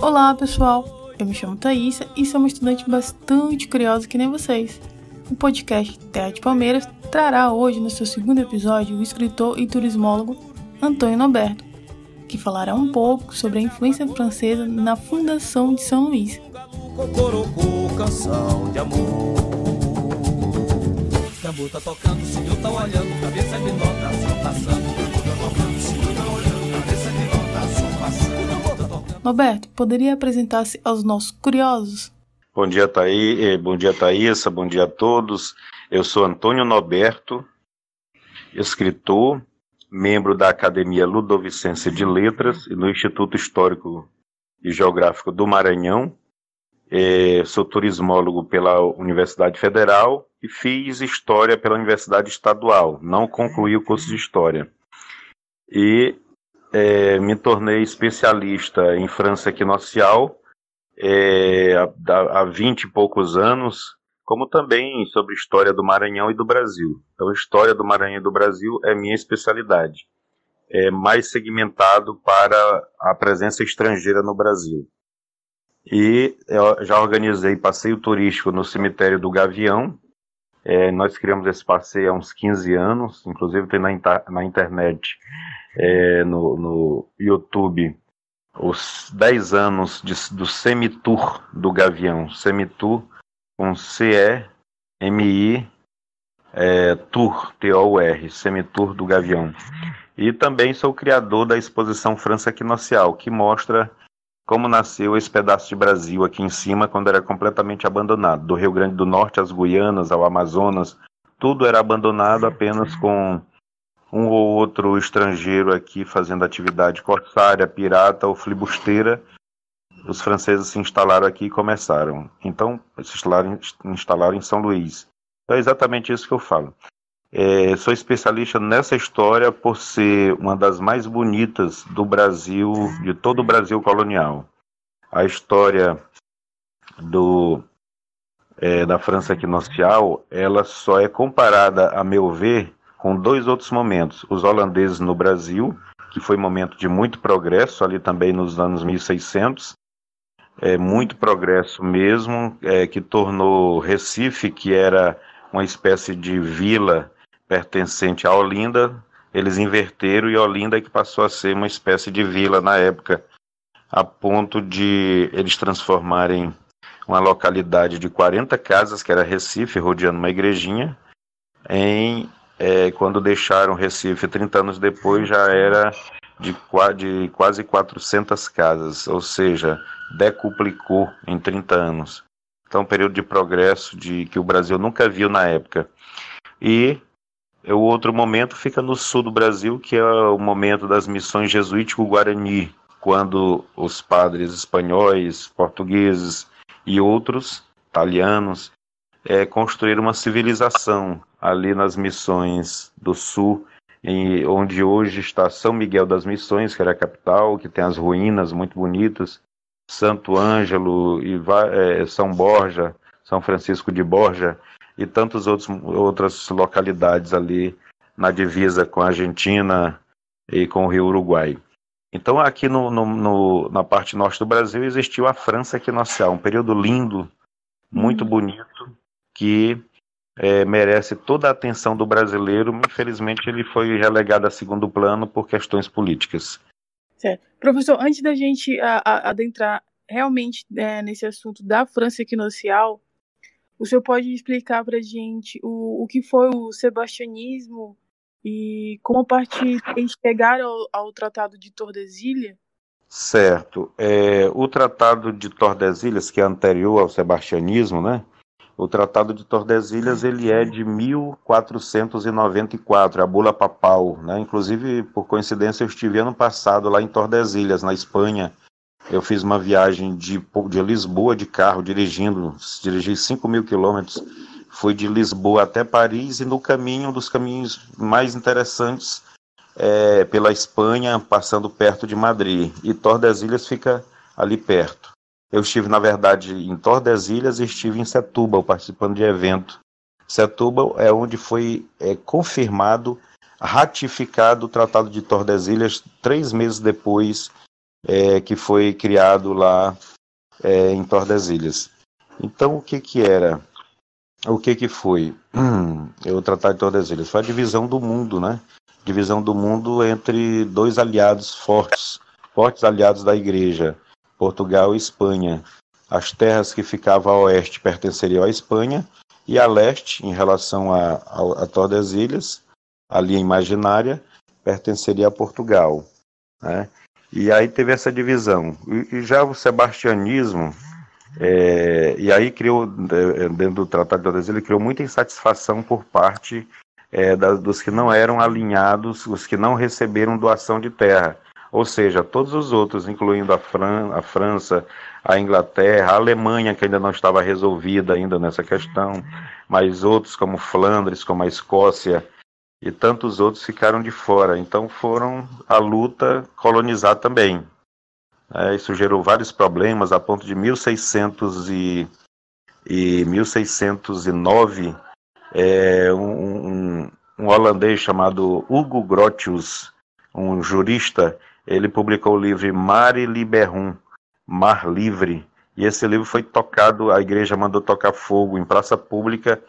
Olá pessoal, eu me chamo Thaisa e sou uma estudante bastante curiosa que nem vocês. O podcast Terra de Palmeiras trará hoje no seu segundo episódio o escritor e turismólogo Antônio Noberto, que falará um pouco sobre a influência francesa na fundação de São Luís. Tá tá. Roberto, poderia apresentar-se aos nossos curiosos? Bom dia, Thaí, eh, bom dia, Thaísa, bom dia a todos. Eu sou Antônio Noberto, escritor, membro da Academia Ludovicense de Letras e no Instituto Histórico e Geográfico do Maranhão. É, sou turismólogo pela Universidade Federal e fiz História pela Universidade Estadual. Não concluí o curso de História. E é, me tornei especialista em França equinocial é, há, há 20 e poucos anos, como também sobre história do Maranhão e do Brasil. Então, história do Maranhão e do Brasil é minha especialidade. É mais segmentado para a presença estrangeira no Brasil. E já organizei passeio turístico no cemitério do Gavião. É, nós criamos esse passeio há uns 15 anos, inclusive tem na, na internet é, no, no YouTube os 10 anos de, do Semitour do Gavião. Semitour com C-E-M-I é, Tour, T-O-U-R, Semitour do Gavião. E também sou o criador da exposição França Equinocial, que mostra como nasceu esse pedaço de Brasil aqui em cima, quando era completamente abandonado. Do Rio Grande do Norte às Guianas, ao Amazonas, tudo era abandonado apenas com um ou outro estrangeiro aqui fazendo atividade corsária, pirata ou flibusteira, os franceses se instalaram aqui e começaram. Então, se instalaram, instalaram em São Luís. Então, é exatamente isso que eu falo. É, sou especialista nessa história por ser uma das mais bonitas do Brasil, de todo o Brasil colonial. A história do, é, da França equinocial, ela só é comparada, a meu ver, com dois outros momentos. Os holandeses no Brasil, que foi momento de muito progresso, ali também nos anos 1600, é, muito progresso mesmo, é, que tornou Recife, que era uma espécie de vila pertencente a Olinda, eles inverteram e Olinda que passou a ser uma espécie de vila na época, a ponto de eles transformarem uma localidade de 40 casas, que era Recife, rodeando uma igrejinha, em é, quando deixaram Recife 30 anos depois, já era de, de quase 400 casas, ou seja, decuplicou em 30 anos. Então, um período de progresso de que o Brasil nunca viu na época. E o outro momento fica no sul do Brasil, que é o momento das missões jesuítico-guarani, quando os padres espanhóis, portugueses e outros, italianos, é, construíram uma civilização ali nas missões do sul, onde hoje está São Miguel das Missões, que era a capital, que tem as ruínas muito bonitas, Santo Ângelo, e é, São Borja, São Francisco de Borja e tantas outras localidades ali na divisa com a Argentina e com o Rio Uruguai. Então, aqui no, no, no, na parte norte do Brasil existiu a França equinocial, um período lindo, muito uhum. bonito, que é, merece toda a atenção do brasileiro. Infelizmente, ele foi relegado a segundo plano por questões políticas. Certo. Professor, antes da gente a, a, adentrar realmente é, nesse assunto da França equinocial, o senhor pode explicar para a gente o, o que foi o sebastianismo e como a partir eles chegaram ao, ao Tratado de Tordesilhas? Certo. É, o Tratado de Tordesilhas, que é anterior ao sebastianismo, né? O Tratado de Tordesilhas ele é de 1494, a bula papal, né? Inclusive, por coincidência, eu estive ano passado lá em Tordesilhas, na Espanha. Eu fiz uma viagem de, de Lisboa de carro, dirigindo, dirigi 5 mil quilômetros. Fui de Lisboa até Paris e no caminho, um dos caminhos mais interessantes, é, pela Espanha, passando perto de Madrid. E Tordesilhas fica ali perto. Eu estive, na verdade, em Tordesilhas e estive em Setúbal, participando de evento. Setúbal é onde foi é, confirmado, ratificado o Tratado de Tordesilhas três meses depois é, que foi criado lá é, em Tordesilhas. Então, o que que era? O que que foi? Hum, o Tratado de Tordesilhas foi a divisão do mundo, né? Divisão do mundo entre dois aliados fortes, fortes aliados da Igreja, Portugal e Espanha. As terras que ficavam a oeste pertenceriam à Espanha e a leste, em relação a, a, a Tordesilhas, a linha imaginária, pertenceria a Portugal. Né? E aí teve essa divisão. E, e já o sebastianismo, é, e aí criou, dentro do Tratado de Tordesilhas, criou muita insatisfação por parte é, da, dos que não eram alinhados, os que não receberam doação de terra. Ou seja, todos os outros, incluindo a, Fran a França, a Inglaterra, a Alemanha, que ainda não estava resolvida ainda nessa questão, mas outros como Flandres, como a Escócia e tantos outros ficaram de fora. Então foram a luta colonizar também. É, isso gerou vários problemas, a ponto de 1600 e, e 1609, é, um, um, um holandês chamado Hugo Grotius, um jurista, ele publicou o livro Mare Liberum, Mar Livre, e esse livro foi tocado, a igreja mandou tocar fogo em praça pública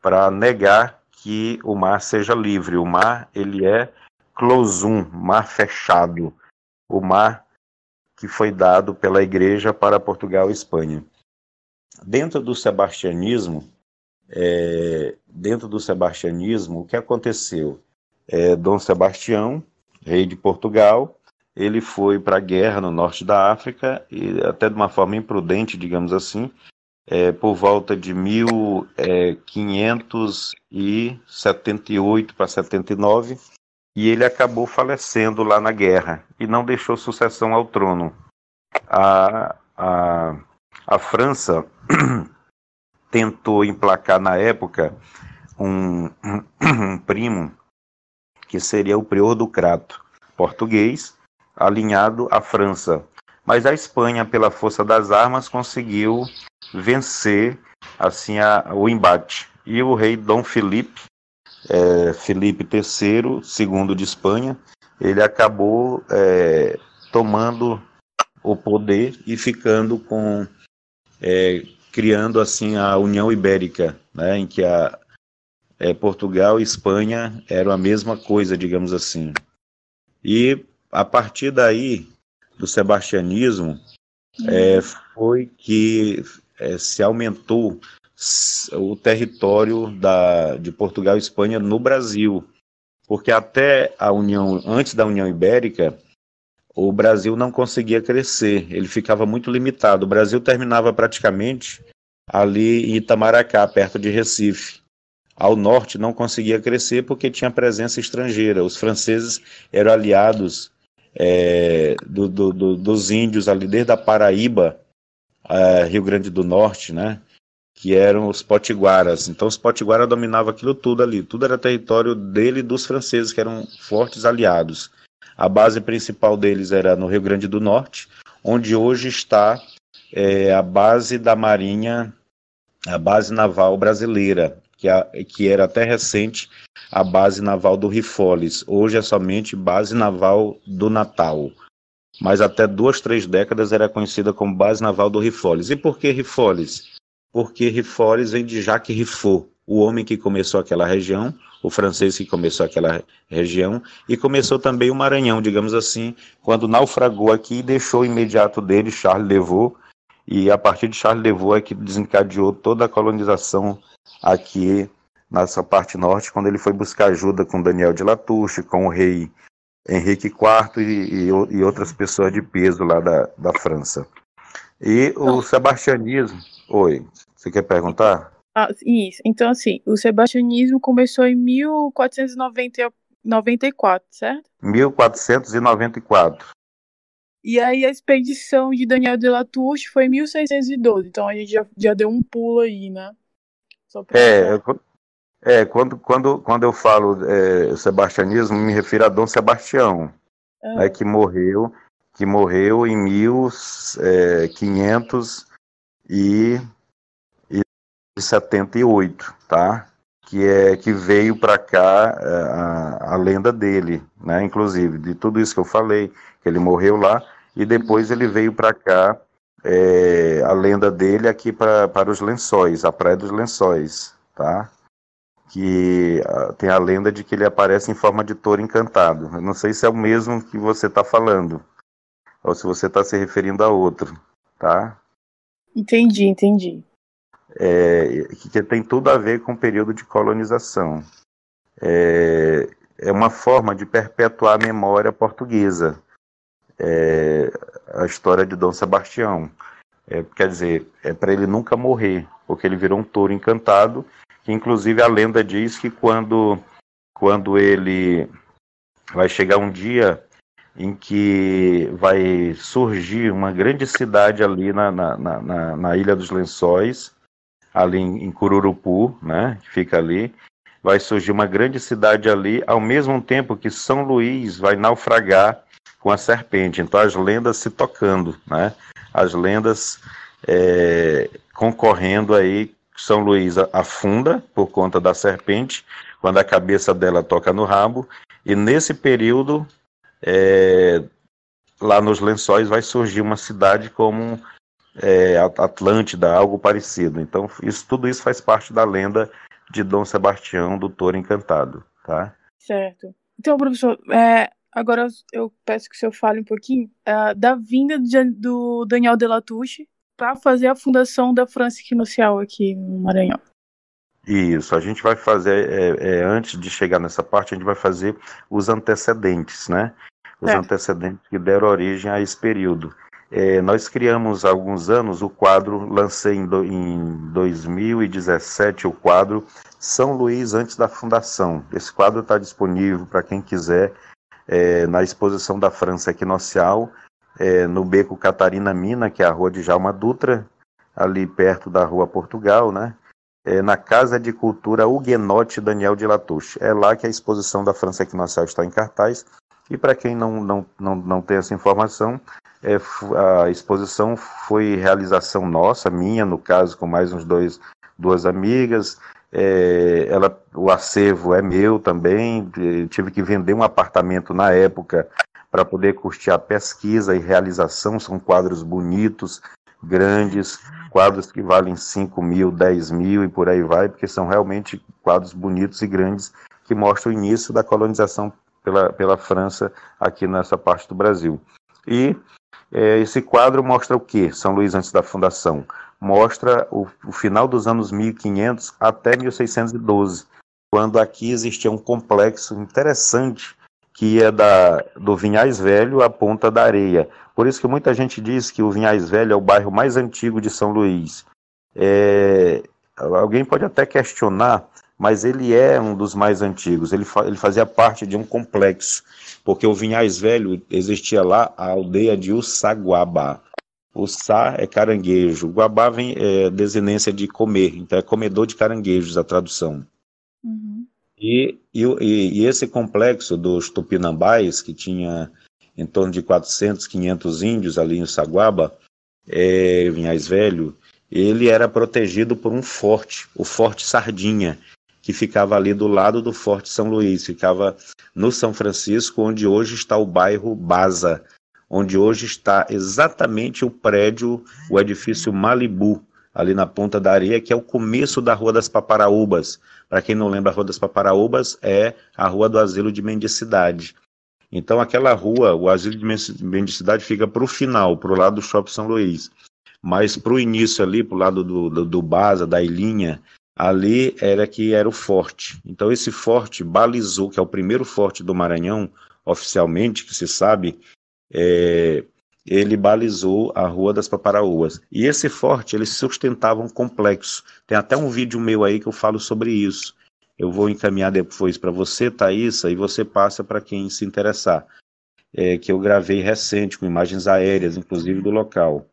para negar que o mar seja livre. O mar, ele é closum, mar fechado. O mar que foi dado pela igreja para Portugal e Espanha. Dentro do sebastianismo, é, dentro do sebastianismo, o que aconteceu? É, Dom Sebastião, rei de Portugal, ele foi para a guerra no norte da África, e até de uma forma imprudente, digamos assim, é, por volta de 1578 para 79, e ele acabou falecendo lá na guerra e não deixou sucessão ao trono. A, a, a França tentou emplacar na época um, um, um primo que seria o prior do Crato, português, alinhado à França. Mas a Espanha, pela força das armas, conseguiu vencer assim a, o embate. E o rei Dom Felipe, é, Felipe III, segundo de Espanha, ele acabou é, tomando o poder e ficando com é, criando assim a União Ibérica, né, em que a é, Portugal e Espanha eram a mesma coisa, digamos assim. E a partir daí, do sebastianismo, é, foi que é, se aumentou o território da, de Portugal e Espanha no Brasil. Porque até a União, antes da União Ibérica, o Brasil não conseguia crescer, ele ficava muito limitado. O Brasil terminava praticamente ali em Itamaracá, perto de Recife. Ao norte não conseguia crescer porque tinha presença estrangeira. Os franceses eram aliados é, do, do, do, dos índios ali desde a Paraíba, a Rio Grande do Norte, né? Que eram os potiguaras. Então os potiguaras dominavam aquilo tudo ali. Tudo era território dele e dos franceses, que eram fortes aliados. A base principal deles era no Rio Grande do Norte, onde hoje está é, a base da Marinha, a base naval brasileira, que, a, que era até recente a base naval do Rifoles. Hoje é somente base naval do Natal. Mas até duas, três décadas era conhecida como base naval do Rifoles. E por que Rifoles? Porque Rifoles vem de Jacques Riffaut, o homem que começou aquela região, o francês que começou aquela região, e começou também o Maranhão, digamos assim, quando naufragou aqui e deixou imediato dele, Charles Levaux, e a partir de Charles Levaux é que desencadeou toda a colonização aqui nessa parte norte, quando ele foi buscar ajuda com Daniel de Latouche, com o rei Henrique IV e, e, e outras pessoas de peso lá da, da França. E o então, sebastianismo. Oi, você quer perguntar? Ah, isso. Então, assim, o sebastianismo começou em 1494, certo? 1494. E aí a expedição de Daniel de Latouche foi em 1612. Então a gente já, já deu um pulo aí, né? é, É, quando, quando, quando eu falo é, sebastianismo, me refiro a Dom Sebastião, é. né, que morreu que morreu em 1578, é, tá? Que é que veio para cá é, a, a, lenda dele, né? Inclusive de tudo isso que eu falei, que ele morreu lá e depois ele veio para cá é, a lenda dele aqui para os Lençóis, a Praia dos Lençóis, tá? Que uh, tem a lenda de que ele aparece em forma de touro encantado. Eu não sei se é o mesmo que você está falando, ou se você está se referindo a outro, tá? Entendi, entendi. É, que tem tudo a ver com o período de colonização. É, é uma forma de perpetuar a memória portuguesa. É, a história de Dom Sebastião. É, quer dizer, é para ele nunca morrer, porque ele virou um touro encantado, que inclusive a lenda diz que quando, quando ele vai chegar um dia em que vai surgir uma grande cidade ali na, na, na, na Ilha dos Lençóis, ali em, Cururupu, né, que fica ali, vai surgir uma grande cidade ali, ao mesmo tempo que São Luís vai naufragar com a serpente. Então as lendas se tocando, né? As lendas é, concorrendo aí, São Luís afunda por conta da serpente, quando a cabeça dela toca no rabo, e nesse período é, lá nos lençóis vai surgir uma cidade como é, Atlântida, algo parecido. Então, isso, tudo isso faz parte da lenda de Dom Sebastião do Touro Encantado, tá? Certo. Então, professor, é, agora eu peço que o senhor fale um pouquinho é, da vinda de, do Daniel de Latouche para fazer a fundação da França Equinocial aqui no Maranhão. Isso, a gente vai fazer, é, é, antes de chegar nessa parte, a gente vai fazer os antecedentes, né? os é. antecedentes que deram origem a esse período. É, nós criamos há alguns anos o quadro, lancei em, do, em 2017 o quadro São Luís antes da fundação. Esse quadro está disponível para quem quiser é, na exposição da França Equinocial, é, no Beco Catarina Mina, que é a rua de Jalma Dutra, ali perto da Rua Portugal, né? É, na Casa de Cultura Huguenote Daniel de Latouche. É lá que a exposição da França Equinocial está em cartaz. E para quem não, não, não, não tem essa informação, é, a exposição foi realização nossa, minha, no caso, com mais uns dois, duas amigas. É, ela, o acervo é meu também. Tive que vender um apartamento na época para poder custear pesquisa e realização. São quadros bonitos, grandes, quadros que valem 5 mil, 10 mil e por aí vai, porque são realmente quadros bonitos e grandes que mostram o início da colonização pela, pela França aqui nessa parte do Brasil. E é, esse quadro mostra o que? São Luís antes da fundação. Mostra o, o final dos anos 1500 até 1612, quando aqui existia um complexo interessante que ia da, do Vinhais Velho à Ponta da Areia. Por isso que muita gente diz que o Vinhais Velho é o bairro mais antigo de São Luís. É, alguém pode até questionar mas ele é um dos mais antigos. Ele, fa ele fazia parte de um complexo, porque o Vinhais Velho existia lá a aldeia de Ussaguaba. O Sá é caranguejo, o Guabá vem é desinência de comer, então é comedor de caranguejos a tradução. Uhum. E, e, e, esse complexo dos Tupinambás, que tinha em torno de 400, 500 índios ali em Saguaba, é, Vinhais Velho, ele era protegido por um forte, o Forte Sardinha, que ficava ali do lado do Forte São Luís, ficava no São Francisco, onde hoje está o bairro Baza, onde hoje está exatamente o prédio, o edifício Malibu, ali na Ponta da Areia, que é o começo da Rua das Paparaúbas. Para quem não lembra, a Rua das Paparaúbas é a Rua do Asilo de Mendicidade. Então, aquela rua, o Asilo de Mendicidade, fica para o final, para o lado do Shopping São Luís. Mas para o início ali, para o lado do, do, do Baza, da Ilhinha, ali era que era o forte. Então esse forte balizou, que é o primeiro forte do Maranhão, oficialmente, que se sabe, é, ele balizou a Rua das Paparaúas. E esse forte, ele sustentava um complexo. Tem até um vídeo meu aí que eu falo sobre isso. Eu vou encaminhar depois para você, Thaisa, e você passa para quem se interessar. É, que eu gravei recente, com imagens aéreas, inclusive do local.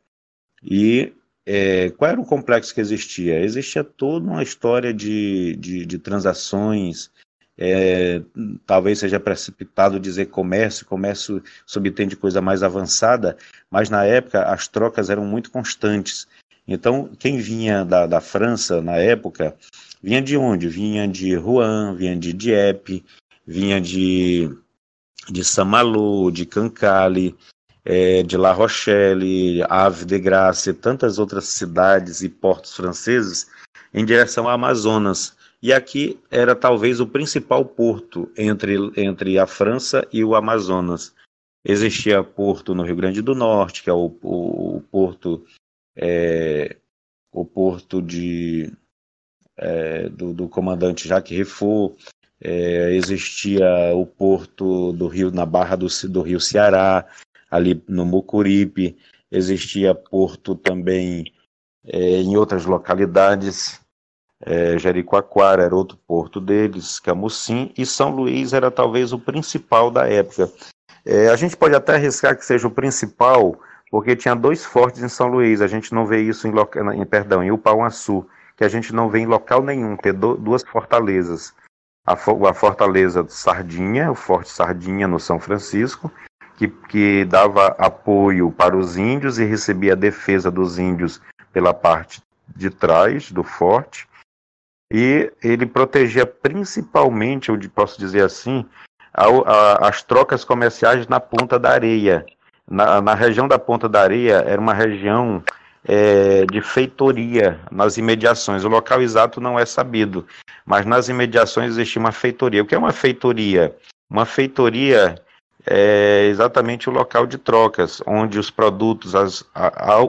E é, qual era o complexo que existia? Existia toda uma história de, de, de transações, é, talvez seja precipitado dizer comércio, comércio subtende coisa mais avançada, mas na época as trocas eram muito constantes. Então, quem vinha da, da França na época, vinha de onde? Vinha de Rouen, vinha de Dieppe, vinha de, de Saint-Malo, de Cancale, é, de La Rochelle, Ave de Grace, tantas outras cidades e portos franceses em direção ao Amazonas. E aqui era talvez o principal porto entre, entre a França e o Amazonas. Existia porto no Rio Grande do Norte, que é o, o, o porto é, o porto de, é, do, do, comandante Jacques Riffaut, é, existia o porto do Rio na Barra do, do Rio Ceará, ali no Mucuripe, existia porto também é, em outras localidades é, Jericoacoara era outro porto deles, Camusim, e São Luís era talvez o principal da época. É, a gente pode até arriscar que seja o principal, porque tinha dois fortes em São Luís, a gente não vê isso em, em perdão, em Upauaçu, que a gente não vê em local nenhum, ter do, duas fortalezas. A, a fortaleza Sardinha, o Forte Sardinha no São Francisco, que, que dava apoio para os índios e recebia a defesa dos índios pela parte de trás do forte, e ele protegia principalmente, eu posso dizer assim, a, a, as trocas comerciais na Ponta da Areia. Na, na região da Ponta da Areia era uma região é, de feitoria nas imediações. O local exato não é sabido, mas nas imediações existia uma feitoria. O que é uma feitoria? Uma feitoria é exatamente o local de trocas, onde os produtos, as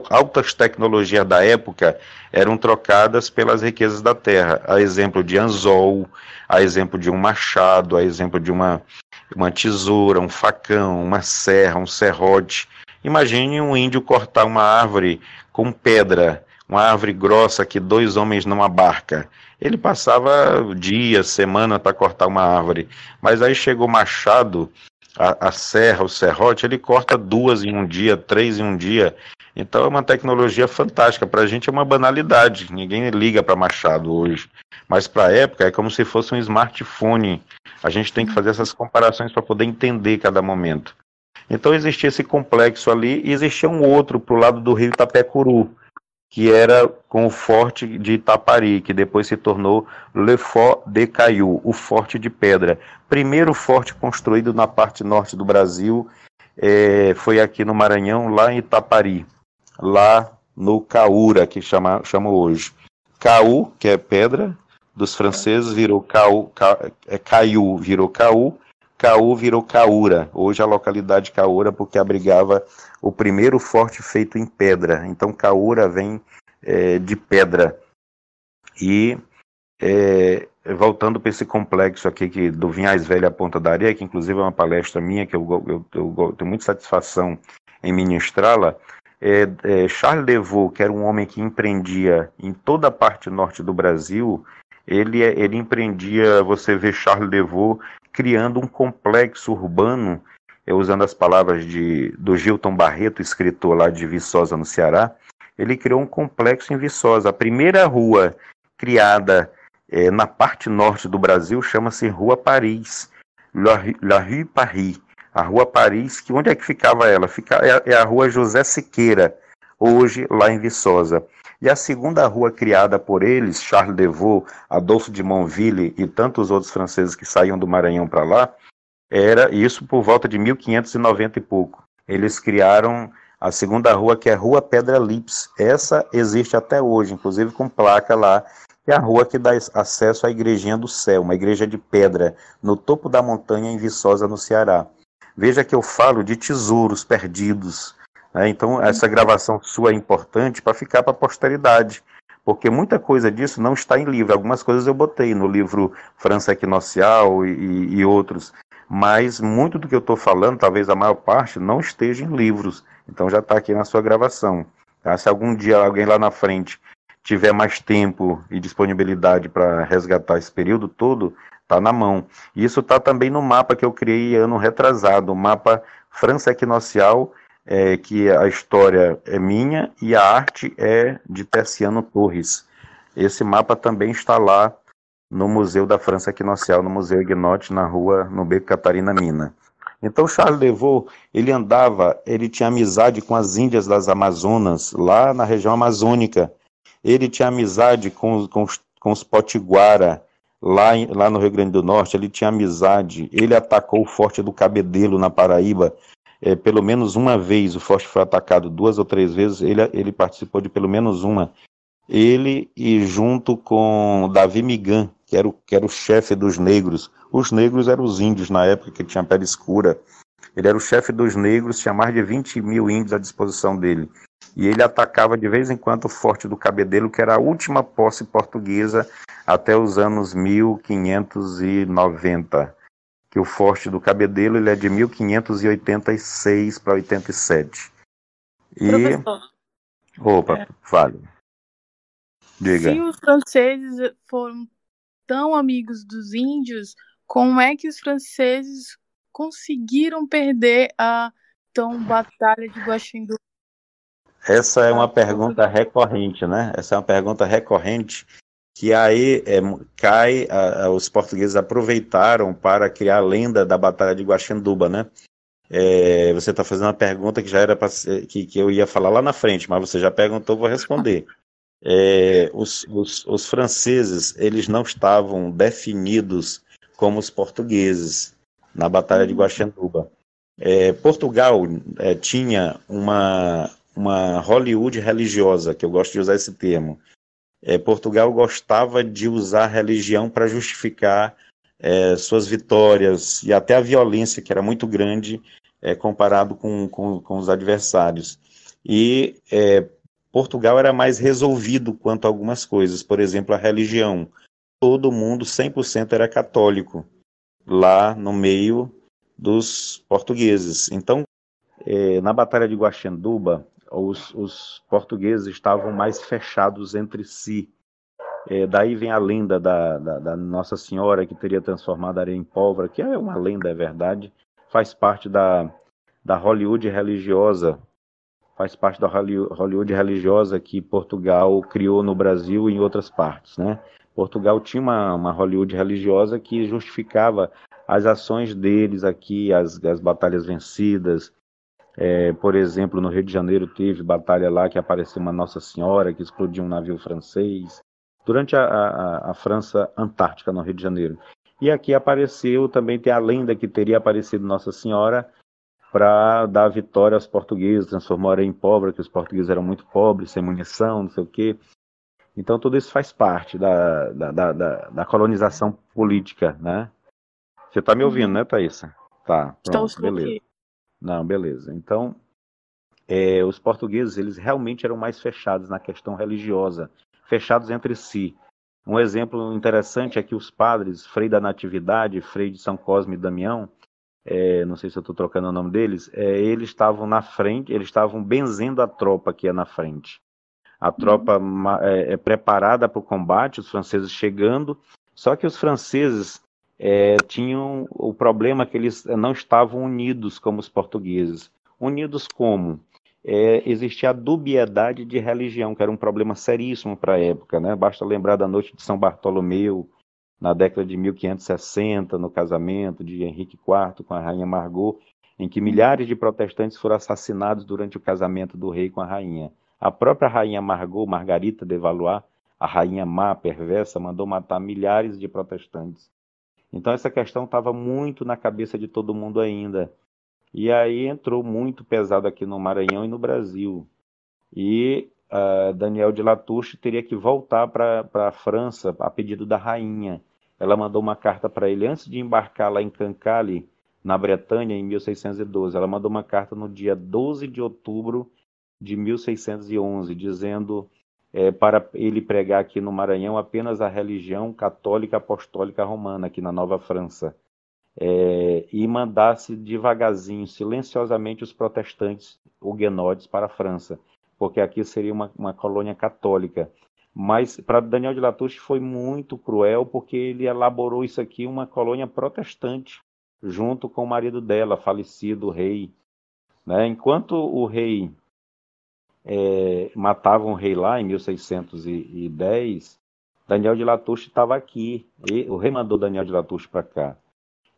altas tecnologias da época eram trocadas pelas riquezas da terra. A exemplo de anzol, a exemplo de um machado, a exemplo de uma, uma tesoura, um facão, uma serra, um serrote. Imagine um índio cortar uma árvore com pedra, uma árvore grossa que dois homens não abarca. Ele passava dias, semana para cortar uma árvore. Mas aí chegou o machado a, a serra, o serrote, ele corta duas em um dia, três em um dia. Então é uma tecnologia fantástica. Para a gente é uma banalidade. Ninguém liga para Machado hoje. Mas para a época é como se fosse um smartphone. A gente tem que fazer essas comparações para poder entender cada momento. Então existia esse complexo ali e existia um outro para o lado do rio Itapecuru, que era com o Forte de Itapari, que depois se tornou Le Fort de Caiu, o Forte de Pedra. Primeiro forte construído na parte norte do Brasil é, foi aqui no Maranhão, lá em Itapari, lá no Caúra, que chama, chama hoje. Caú, que é pedra, dos franceses virou Caú, ca, é, Caiu, virou Caú, Caú virou Caúra. Hoje a localidade Caúra, porque abrigava o primeiro forte feito em pedra. Então Caúra vem é, de pedra. E é, voltando para esse complexo aqui que, do Vinhais Velho à Ponta da Areia, que inclusive é uma palestra minha, que eu, eu, eu, eu tenho muita satisfação em ministrá-la, é, é, Charles Devaux, que era um homem que empreendia em toda a parte norte do Brasil, ele, é, ele empreendia, você vê Charles Devaux criando um complexo urbano, é, usando as palavras de, do Gilton Barreto, escritor lá de Viçosa, no Ceará, ele criou um complexo em Viçosa. A primeira rua criada é, na parte norte do Brasil chama-se Rua Paris, La, La Rue Paris. A Rua Paris, que onde é que ficava ela? Fica, é, é a Rua José Siqueira, hoje lá em Viçosa. E a segunda rua criada por eles, Charles Devaux, Adolfo de Monville e tantos outros franceses que saíam do Maranhão para lá, era isso por volta de 1590 e pouco. Eles criaram a segunda rua, que é Rua Pedra Lips. Essa existe até hoje, inclusive com placa lá, que é a rua que dá acesso à Igrejinha do Céu, uma igreja de pedra, no topo da montanha em Viçosa, no Ceará. Veja que eu falo de tesouros perdidos, né? Então, essa gravação sua é importante para ficar para a posteridade, porque muita coisa disso não está em livro. Algumas coisas eu botei no livro França Equinocial e, e outros, mas muito do que eu estou falando, talvez a maior parte, não esteja em livros. Então, já está aqui na sua gravação. Tá? Se algum dia alguém lá na frente tiver mais tempo e disponibilidade para resgatar esse período todo, está na mão. Isso está também no mapa que eu criei ano retrasado, o mapa França Equinocial é que a história é minha e a arte é de Terciano Torres. Esse mapa também está lá no Museu da França Equinocial, no Museu Ignote, na rua, no Beco Catarina Mina. Então Charles Devaux, ele andava, ele tinha amizade com as índias das Amazonas, lá na região amazônica. Ele tinha amizade com, com, com os potiguara, lá, lá no Rio Grande do Norte. Ele tinha amizade. Ele atacou o Forte do Cabedelo, na Paraíba, é, pelo menos uma vez. O forte foi atacado duas ou três vezes. Ele, ele participou de pelo menos uma. Ele e junto com Davi Migan, que era o, que era o chefe dos negros. Os negros eram os índios na época que tinha pele escura. Ele era o chefe dos negros, tinha mais de 20 mil índios à disposição dele. E ele atacava de vez em quando o Forte do Cabedelo, que era a última posse portuguesa até os anos 1590. Que o Forte do Cabedelo ele é de 1586 para 87. E. Professor. Opa, é. vale. Diga. Se os franceses foram tão amigos dos índios, como é que os franceses conseguiram perder a tão batalha de Guaxindu? Essa é uma pergunta recorrente, né? Essa é uma pergunta recorrente que aí é, cai, a, a, os portugueses aproveitaram para criar a lenda da Batalha de Guaxinduba, né? É, você está fazendo uma pergunta que já era pra, que, que eu ia falar lá na frente, mas você já perguntou, vou responder é, os, os, os, franceses eles não estavam definidos como os portugueses na Batalha de Guaxanduba. É, Portugal é, tinha uma, uma Hollywood religiosa, que eu gosto de usar esse termo. É, Portugal gostava de usar a religião para justificar é, suas vitórias e até a violência, que era muito grande é, comparado com, com, com, os adversários. E é, Portugal era mais resolvido quanto a algumas coisas, por exemplo, a religião. Todo mundo 100% era católico lá no meio dos portugueses. Então, é, na Batalha de Guaxenduba, os, os, portugueses estavam mais fechados entre si. É, daí vem a lenda da, da, da, Nossa Senhora que teria transformado a areia em pólvora, que é uma lenda, é verdade, faz parte da, da Hollywood religiosa faz parte da Hollywood religiosa que Portugal criou no Brasil e em outras partes, né? Portugal tinha uma, uma Hollywood religiosa que justificava as ações deles aqui, as, as batalhas vencidas. É, por exemplo, no Rio de Janeiro teve batalha lá que apareceu uma Nossa Senhora que explodiu um navio francês. Durante a, a, a França Antártica, no Rio de Janeiro. E aqui apareceu, também tem a lenda que teria aparecido Nossa Senhora para dar vitória aos portugueses, transformar em pobre, que os portugueses eram muito pobres, sem munição, não sei o quê. Então tudo isso faz parte da, da, da, da colonização política, né? Você está me ouvindo, né, Thaisa? Tá, pronto, beleza. Aqui. Não, beleza. Então, é, os portugueses, eles realmente eram mais fechados na questão religiosa, fechados entre si. Um exemplo interessante é que os padres, Frei da Natividade, Frei de São Cosme e Damião, é, não sei se eu estou trocando o nome deles, é, eles estavam na frente, eles estavam benzendo a tropa que é na frente. A uhum. tropa é, é preparada para o combate, os franceses chegando, só que os franceses é, tinham o problema que eles não estavam unidos como os portugueses. Unidos como? É, existia a dubiedade de religião, que era um problema seríssimo para a época. Né? Basta lembrar da noite de São Bartolomeu, na década de 1560, no casamento de Henrique IV com a rainha Margot, em que milhares de protestantes foram assassinados durante o casamento do rei com a rainha. A própria rainha Margot, Margarita de Valois, a rainha má, perversa, mandou matar milhares de protestantes. Então essa questão estava muito na cabeça de todo mundo ainda. E aí entrou muito pesado aqui no Maranhão e no Brasil. E uh, Daniel de Latouche teria que voltar para a França a pedido da rainha ela mandou uma carta para ele antes de embarcar lá em Cancale, na Bretanha, em 1612. Ela mandou uma carta no dia 12 de outubro de 1611, dizendo é, para ele pregar aqui no Maranhão apenas a religião católica apostólica romana, aqui na Nova França, é, e mandasse devagarzinho, silenciosamente, os protestantes huguenotes para a França, porque aqui seria uma, uma colônia católica. Mas para Daniel de Latouche foi muito cruel, porque ele elaborou isso aqui uma colônia protestante, junto com o marido dela, falecido rei Né? Enquanto o rei é, matava um rei lá em 1610, Daniel de Latouche estava aqui. E, o rei mandou Daniel de Latouche para cá.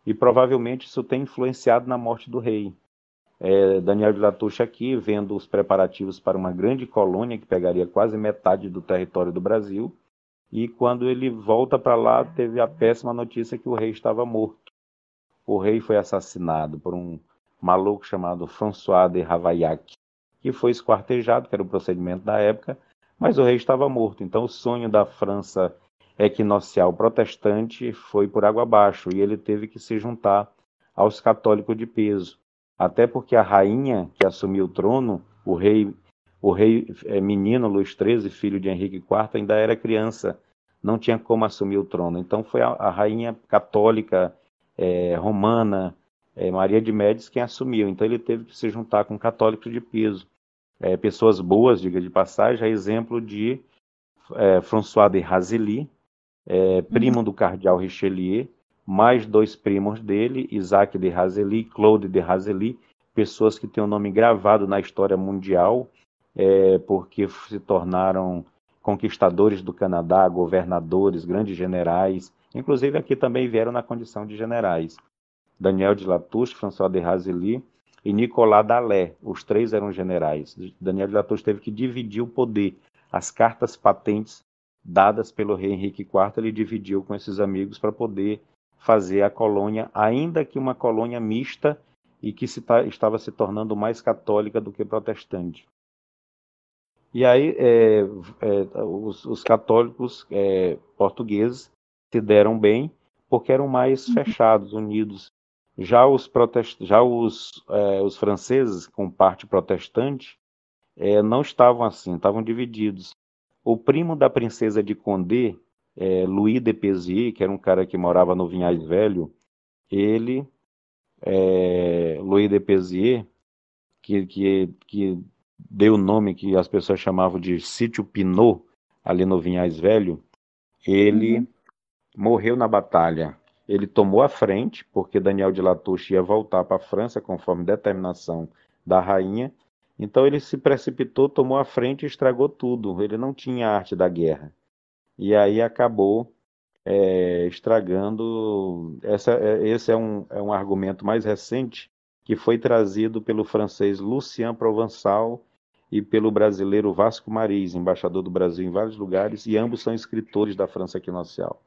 E provavelmente isso tem influenciado na morte do rei. É, Daniel de Latouche aqui, vendo os preparativos para uma grande colônia que pegaria quase metade do território do Brasil. E quando ele volta para lá, teve a péssima notícia que o rei estava morto. O rei foi assassinado por um maluco chamado François de Ravaillac, que foi esquartejado, que era o procedimento da época, mas o rei estava morto. Então o sonho da França equinocial protestante foi por água abaixo e ele teve que se juntar aos católicos de peso. Até porque a rainha que assumiu o trono, o rei, o rei é, menino Luís XIII, filho de Henrique IV, ainda era criança, não tinha como assumir o trono. Então foi a, a rainha católica é, romana, é, Maria de Médici, quem assumiu. Então ele teve que se juntar com católicos de peso é, pessoas boas, diga de passagem, a exemplo de é, François de Razilly, é, primo uhum. do cardeal Richelieu, mais dois primos dele, Isaac de Razilly, Claude de Razilly, pessoas que têm o um nome gravado na história mundial, é, porque se tornaram conquistadores do Canadá, governadores, grandes generais, inclusive aqui também vieram na condição de generais. Daniel de Latouche, François de Razilly, e Nicolas Dalé. Os três eram generais. Daniel de Latouche teve que dividir o poder. As cartas patentes dadas pelo rei Henrique IV, ele dividiu com esses amigos para poder fazer a colônia, ainda que uma colônia mista e que se estava se tornando mais católica do que protestante. E aí é, é, os, os, católicos é, portugueses se deram bem porque eram mais uhum. fechados, unidos já os, protest... Já os, é, os franceses, com parte protestante, é, não estavam assim, estavam divididos. O primo da princesa de Condé, é, Louis de Pézier, que era um cara que morava no Vinhais Velho, ele, é, Louis de Pézier, que, que, que deu o nome que as pessoas chamavam de Sítio Pinot, ali no Vinhais Velho, ele uhum. morreu na batalha ele tomou a frente, porque Daniel de Latouche ia voltar para a França conforme determinação da rainha. Então ele se precipitou, tomou a frente e estragou tudo. Ele não tinha arte da guerra. E aí acabou é, estragando. Essa, é, esse é um, é um argumento mais recente que foi trazido pelo francês Lucien Provençal e pelo brasileiro Vasco Maris, embaixador do Brasil em vários lugares, e ambos são escritores da França Equinocial.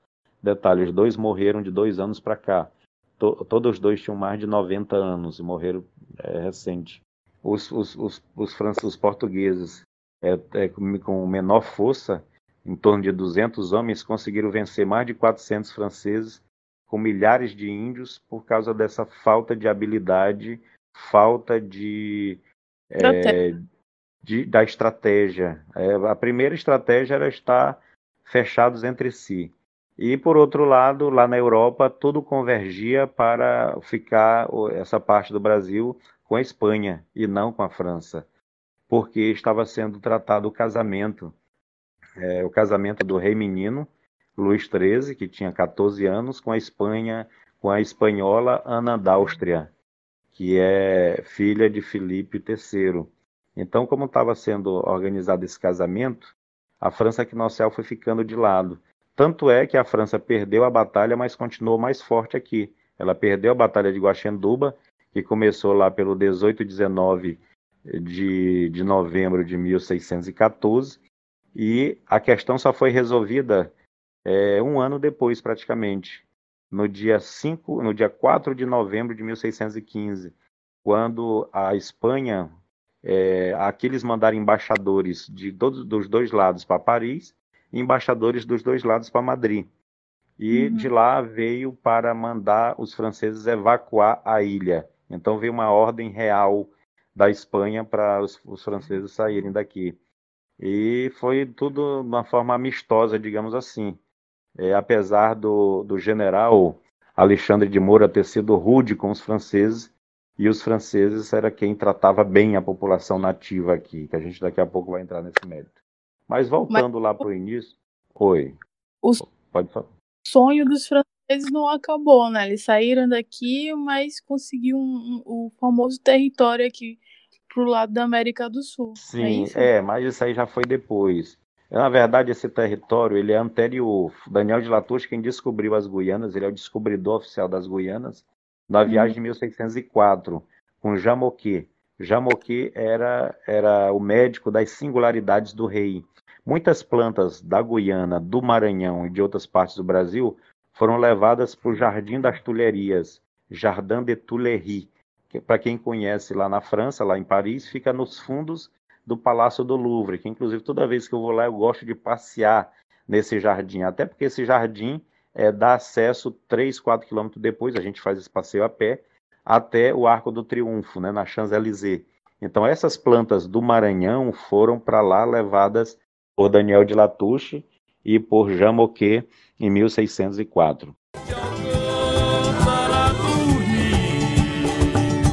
Detalhe, os dois morreram de dois anos para cá. To, todos os dois tinham mais de 90 anos e morreram é, recente. Os, os, os, os, franceses, portugueses, é, é, com menor força, em torno de 200 homens, conseguiram vencer mais de 400 franceses com milhares de índios por causa dessa falta de habilidade, falta de, é, de da estratégia. É, a primeira estratégia era estar fechados entre si. E, por outro lado, lá na Europa, tudo convergia para ficar essa parte do Brasil com a Espanha e não com a França, porque estava sendo tratado o casamento, é, o casamento do rei menino, Luís XIII, que tinha 14 anos, com a Espanha, com a espanhola Ana d'Áustria, que é filha de Filipe III. Então, como estava sendo organizado esse casamento, a França Quinocel foi ficando de lado. Tanto é que a França perdeu a batalha, mas continuou mais forte aqui. Ela perdeu a batalha de Guaxenduba, que começou lá pelo 18 e 19 de, de novembro de 1614, e a questão só foi resolvida é, um ano depois, praticamente, no dia 5, no dia 4 de novembro de 1615, quando a Espanha, é, aqueles mandaram embaixadores de todos dos dois lados para Paris, embaixadores dos dois lados para Madrid. E uhum. de lá veio para mandar os franceses evacuar a ilha. Então veio uma ordem real da Espanha para os, os franceses saírem daqui. E foi tudo de uma forma amistosa, digamos assim. É, apesar do, do general Alexandre de Moura ter sido rude com os franceses, e os franceses era quem tratava bem a população nativa aqui, que a gente daqui a pouco vai entrar nesse mérito. Mas voltando Mas... lá para o início. Oi. O Pode falar. sonho dos franceses não acabou, né? Eles saíram daqui, mas conseguiu um, um, o famoso território aqui pro lado da América do Sul. É Sim, é, é, mas isso aí já foi depois. Na verdade, esse território ele é anterior. Daniel de Latouche, quem descobriu as Guianas, ele é o descobridor oficial das Guianas, na uhum. viagem de 1604, com Jamoquet. Jamoquet era, era o médico das singularidades do rei. Muitas plantas da Guiana, do Maranhão e de outras partes do Brasil foram levadas para o Jardim das Tulherias, Jardin de Tuileries, que para quem conhece lá na França, lá em Paris, fica nos fundos do Palácio do Louvre, que inclusive toda vez que eu vou lá eu gosto de passear nesse jardim, até porque esse jardim é, dá acesso 3, 4 quilômetros depois, a gente faz esse passeio a pé, até o Arco do Triunfo, né, na Champs-Élysées. Então essas plantas do Maranhão foram para lá levadas por Daniel de Latouche e por Jean Moquet em 1604.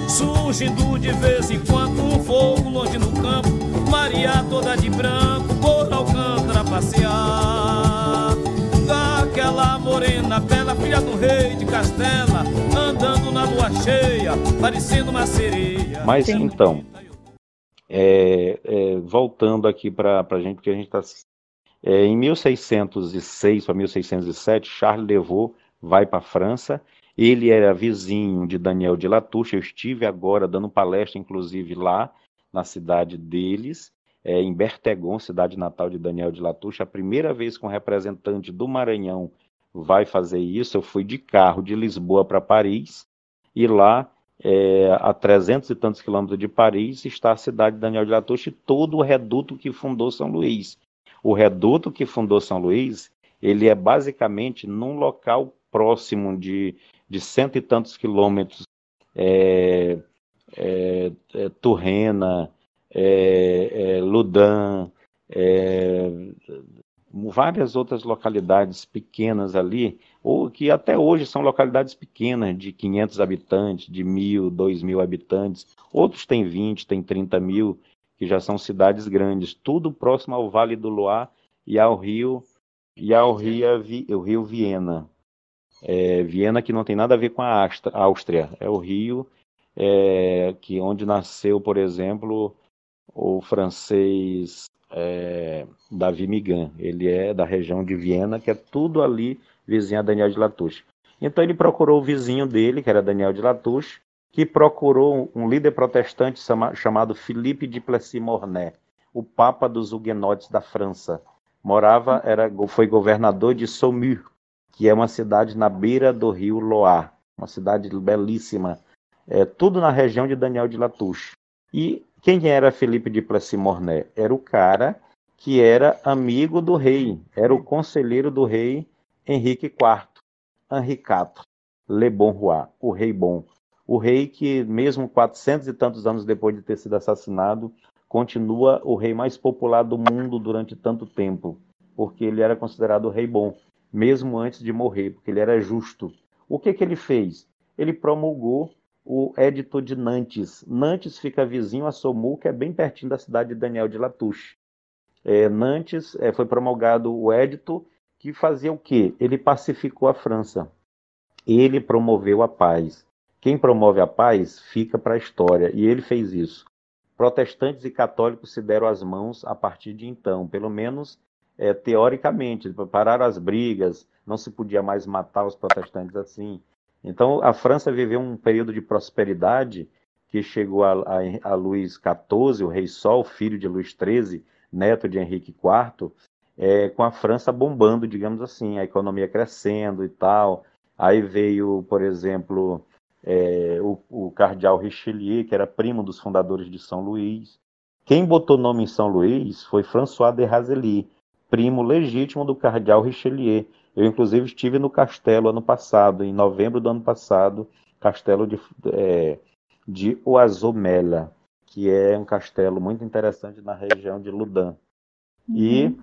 Surgindo de vez em quando um fogo longe no campo, Maria toda de branco, por Alcântara passear. Daquela morena bela, filha do rei de Castela, andando na lua cheia, parecendo uma sereia. Mas Sim. então, é, é, voltando aqui para a gente, porque a gente está. É, em 1606 para 1607, Charles Levaux vai para a França ele era vizinho de Daniel de Latouche. Eu estive agora dando palestra, inclusive, lá na cidade deles, é, em Bertegon, cidade natal de Daniel de Latouche. A primeira vez que um representante do Maranhão vai fazer isso, eu fui de carro de Lisboa para Paris, e lá, é, a 300 e tantos quilômetros de Paris, está a cidade de Daniel de Latouche, todo o reduto que fundou São Luís. O reduto que fundou São Luís, ele é basicamente num local próximo de de cento e tantos quilômetros, é, é, é, Turrena, é, é Ludan, é, várias outras localidades pequenas ali, ou que até hoje são localidades pequenas, de 500 habitantes, de 1.000, 2.000 habitantes. Outros têm 20, têm 30 mil, que já são cidades grandes, tudo próximo ao Vale do Loire e ao rio e ao rio, o rio Viena. É, Viena que não tem nada a ver com a Áustria, é o Rio, é, que onde nasceu, por exemplo, o francês é, Davi Migan. Ele é da região de Viena, que é tudo ali vizinho a Daniel de Latouche. Então ele procurou o vizinho dele, que era Daniel de Latouche, que procurou um líder protestante chamado Philippe de Plessis-Mornay, o Papa dos Huguenotes da França. Morava, era, foi governador de Saumur, que é uma cidade na beira do rio Loire, uma cidade belíssima, é, tudo na região de Daniel de Latouche. E quem era Felipe de Plessis-Mornay? Era o cara que era amigo do rei, era o conselheiro do rei Henrique IV, Henri IV, Le Bon Roi, o rei bom. O rei que, mesmo 400 e tantos anos depois de ter sido assassinado, continua o rei mais popular do mundo durante tanto tempo, porque ele era considerado o rei bom mesmo antes de morrer, porque ele era justo. O que, que ele fez? Ele promulgou o Edito de Nantes. Nantes fica vizinho a Somul, que é bem pertinho da cidade de Daniel de Latouche. É, Nantes é, foi promulgado o Edito, que fazia o quê? Ele pacificou a França. Ele promoveu a paz. Quem promove a paz fica para a história, e ele fez isso. Protestantes e católicos se deram as mãos a partir de então, pelo menos é, teoricamente, pararam as brigas, não se podia mais matar os protestantes assim. Então, a França viveu um período de prosperidade que chegou a, a, a Luís XIV, o rei Sol, filho de Luís XIII, neto de Henrique IV, é, com a França bombando, digamos assim, a economia crescendo e tal. Aí veio, por exemplo, é, o, o cardeal Richelieu, que era primo dos fundadores de São Luís. Quem botou nome em São Luís foi François de Razely, primo legítimo do cardeal Richelieu. Eu, inclusive, estive no castelo ano passado, em novembro do ano passado, castelo de, é, de Oazomela, que é um castelo muito interessante na região de Ludan. Uhum. E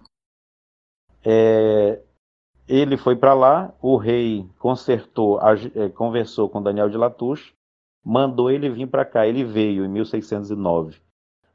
é, ele foi para lá, o rei consertou, é, conversou com Daniel de Latouche, mandou ele vir para cá. Ele veio em 1609.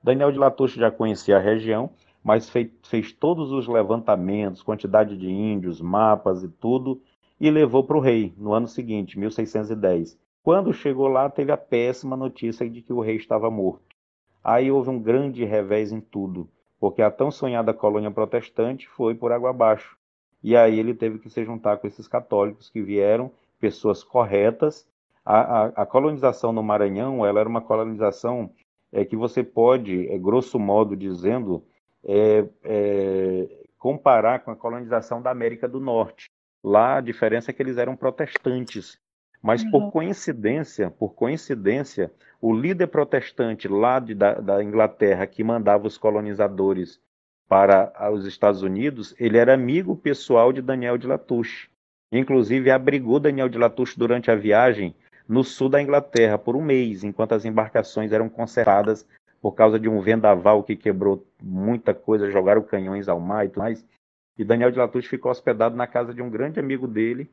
Daniel de Latouche já conhecia a região, mas fez, fez todos os levantamentos, quantidade de índios, mapas e tudo, e levou para o rei no ano seguinte, 1610. Quando chegou lá, teve a péssima notícia de que o rei estava morto. Aí houve um grande revés em tudo, porque a tão sonhada colônia protestante foi por água abaixo. E aí ele teve que se juntar com esses católicos que vieram, pessoas corretas. A, a, a colonização no Maranhão, ela era uma colonização é, que você pode, é, grosso modo dizendo, é, é, comparar com a colonização da América do Norte. Lá a diferença é que eles eram protestantes. Mas uhum. por coincidência, por coincidência, o líder protestante lá de, da, da, Inglaterra que mandava os colonizadores para os Estados Unidos, ele era amigo pessoal de Daniel de Latouche. Inclusive abrigou Daniel de Latouche durante a viagem no sul da Inglaterra por um mês, enquanto as embarcações eram consertadas por causa de um vendaval que quebrou muita coisa, jogaram canhões ao mar e tudo mais. E Daniel de Latouche ficou hospedado na casa de um grande amigo dele,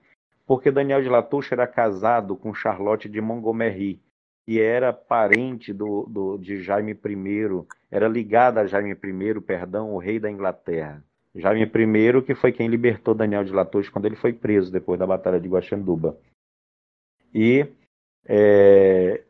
porque Daniel de Latouche era casado com Charlotte de Montgomery, que era parente do, do, de Jaime I, era ligada a Jaime I, perdão, o rei da Inglaterra. Jaime I, que foi quem libertou Daniel de Latouche quando ele foi preso depois da Batalha de Guaxanduba. E é,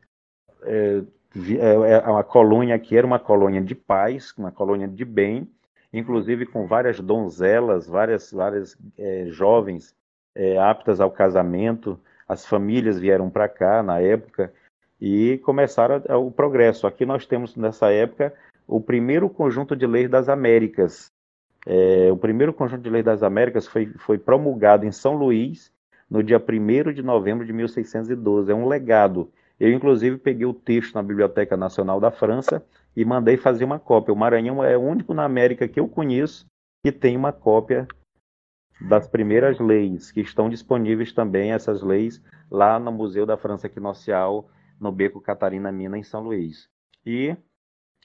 é, é, é uma colônia que era uma colônia de paz, uma colônia de bem, inclusive com várias donzelas, várias, várias é, jovens é, aptas ao casamento. As famílias vieram para cá na época e começaram o progresso. Aqui nós temos nessa época o primeiro conjunto de leis das Américas. É, o primeiro conjunto de leis das Américas foi, foi promulgado em São Luís no dia 1 de novembro de 1612. É um legado. Eu, inclusive, peguei o texto na Biblioteca Nacional da França e mandei fazer uma cópia. O Maranhão é o único na América que eu conheço que tem uma cópia das primeiras leis, que estão disponíveis também, essas leis, lá no Museu da França Equinocial, no Beco Catarina Mina, em São Luís. E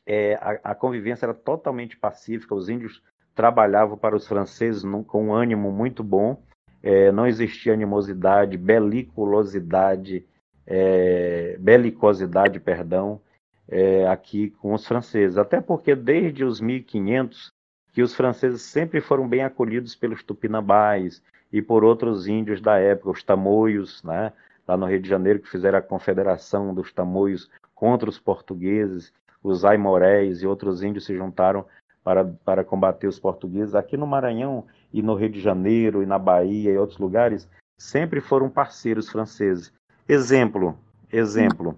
é, a, a, convivência era totalmente pacífica, os índios trabalhavam para os franceses num, com um ânimo muito bom, é, não existia animosidade, beliculosidade, é, belicosidade, perdão, é, aqui com os franceses. Até porque desde os 1500 que os franceses sempre foram bem acolhidos pelos tupinambás e por outros índios da época, os tamoios, né? lá no Rio de Janeiro, que fizeram a confederação dos tamoios contra os portugueses, os aimorés e outros índios se juntaram para, para combater os portugueses. Aqui no Maranhão e no Rio de Janeiro e na Bahia e outros lugares, sempre foram parceiros franceses. Exemplo, exemplo,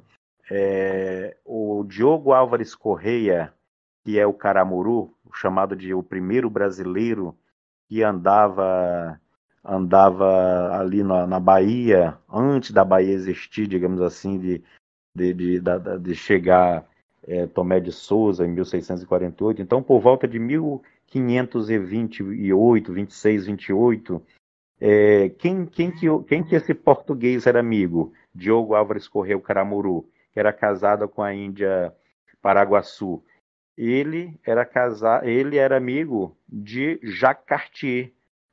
é, o Diogo Álvares Correia, que é o Caramuru, chamado de o primeiro brasileiro que andava andava ali na, na Bahia, antes da Bahia existir, digamos assim, de, de, de, de, chegar é, Tomé de Souza em 1648. Então, por volta de 1528, 26, 28, é, quem, quem, que, quem que esse português era amigo? Diogo Álvares Correia Caramuru, que era casado com a Índia Paraguaçu. Ele era casado, ele era amigo de Jacques Cartier.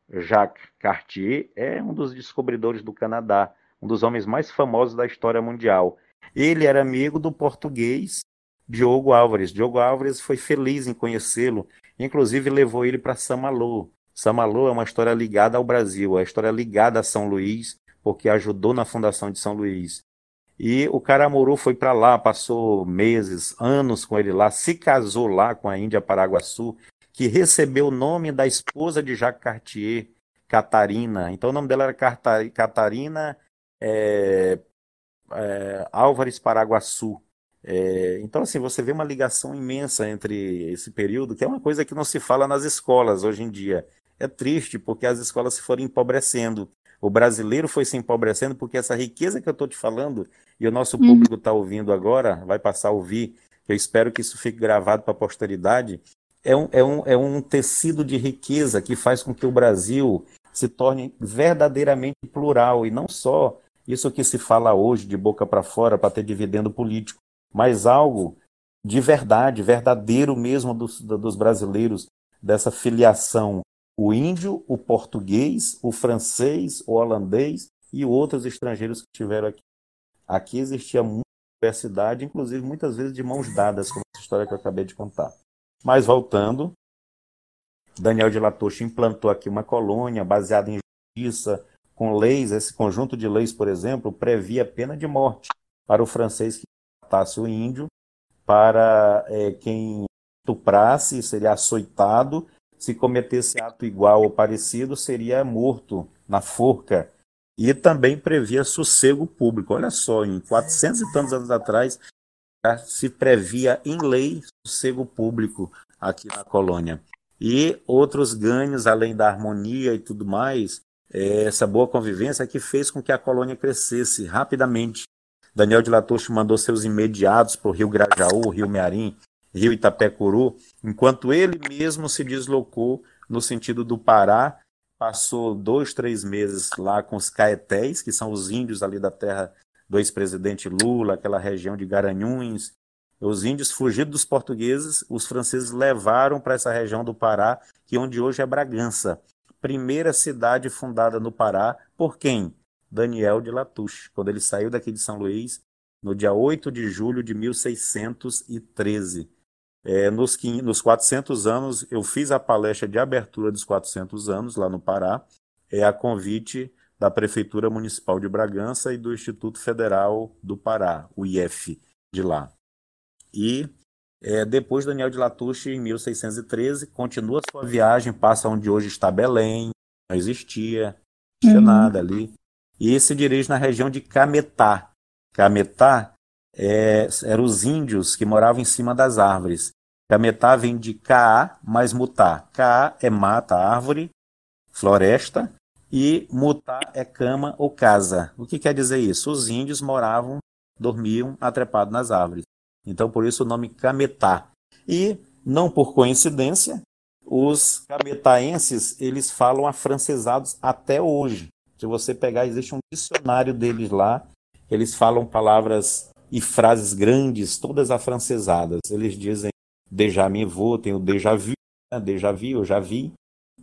Jacques Cartier é um dos descobridores do Canadá, um dos homens mais famosos da história mundial. Ele era amigo do português Diogo Álvares. Diogo Álvares foi feliz em conhecê-lo, inclusive levou ele para Samalô. Samalô é uma história ligada ao Brasil, é uma história ligada a São Luís, porque ajudou na fundação de São Luís. E o Caramuru foi para lá, passou meses, anos com ele lá, se casou lá com a Índia Paraguaçu, que recebeu o nome da esposa de Jacques Cartier, Catarina. Então o nome dela era Catarina é, é, Álvares Paraguaçu. É, então, assim, você vê uma ligação imensa entre esse período, que é uma coisa que não se fala nas escolas hoje em dia. É triste, porque as escolas se foram empobrecendo. O brasileiro foi se empobrecendo porque essa riqueza que eu estou te falando, e o nosso uhum. público está ouvindo agora, vai passar a ouvir, eu espero que isso fique gravado para a posteridade, é um, é, um, é um tecido de riqueza que faz com que o Brasil se torne verdadeiramente plural, e não só isso que se fala hoje de boca para fora para ter dividendo político mas algo de verdade, verdadeiro mesmo dos, dos brasileiros, dessa filiação. O índio, o português, o francês, o holandês e outros estrangeiros que estiveram aqui. Aqui existia muita diversidade, inclusive muitas vezes de mãos dadas, como essa história que eu acabei de contar. Mas voltando, Daniel de Latouche implantou aqui uma colônia baseada em justiça, com leis, esse conjunto de leis, por exemplo, previa pena de morte para o francês que matasse o índio, para é, quem estuprasse seria açoitado, se cometesse ato igual ou parecido seria morto na forca. E também previa sossego público. Olha só, em 400 e tantos anos atrás, se previa em lei sossego público aqui na colônia. E outros ganhos, além da harmonia e tudo mais, é essa boa convivência que fez com que a colônia crescesse rapidamente. Daniel de Latouche mandou seus imediatos para o Rio Grajaú, Rio Mearim, Rio Itapecuru, enquanto ele mesmo se deslocou no sentido do Pará, passou dois, três meses lá com os caetés, que são os índios ali da terra do ex-presidente Lula, aquela região de Garanhuns. Os índios fugidos dos portugueses, os franceses levaram para essa região do Pará, que onde hoje é Bragança, primeira cidade fundada no Pará por quem? Daniel de Latouche, quando ele saiu daqui de São Luís no dia 8 de julho de 1613. É, nos, nos 400 anos, eu fiz a palestra de abertura dos 400 anos lá no Pará, é a convite da Prefeitura Municipal de Bragança e do Instituto Federal do Pará, o IF, de lá. E é, depois Daniel de Latouche, em 1613, continua sua viagem, passa onde hoje está Belém, não existia, não tinha uhum. nada ali, e se dirige na região de Cametá. Cametá é, eram os índios que moravam em cima das árvores. Cametá vem de Caá mais Mutá. Caá é mata, árvore, floresta, e Mutá é cama ou casa. O que quer dizer isso? Os índios moravam, dormiam atrepados nas árvores. Então, por isso o nome Cametá. E, não por coincidência, os cametaenses, eles falam afrancesados até hoje. Se você pegar, existe um dicionário deles lá, eles falam palavras e frases grandes, todas afrancesadas. Eles dizem déjà me vou, tem o déjà vu, né? déjà vu, eu já vi,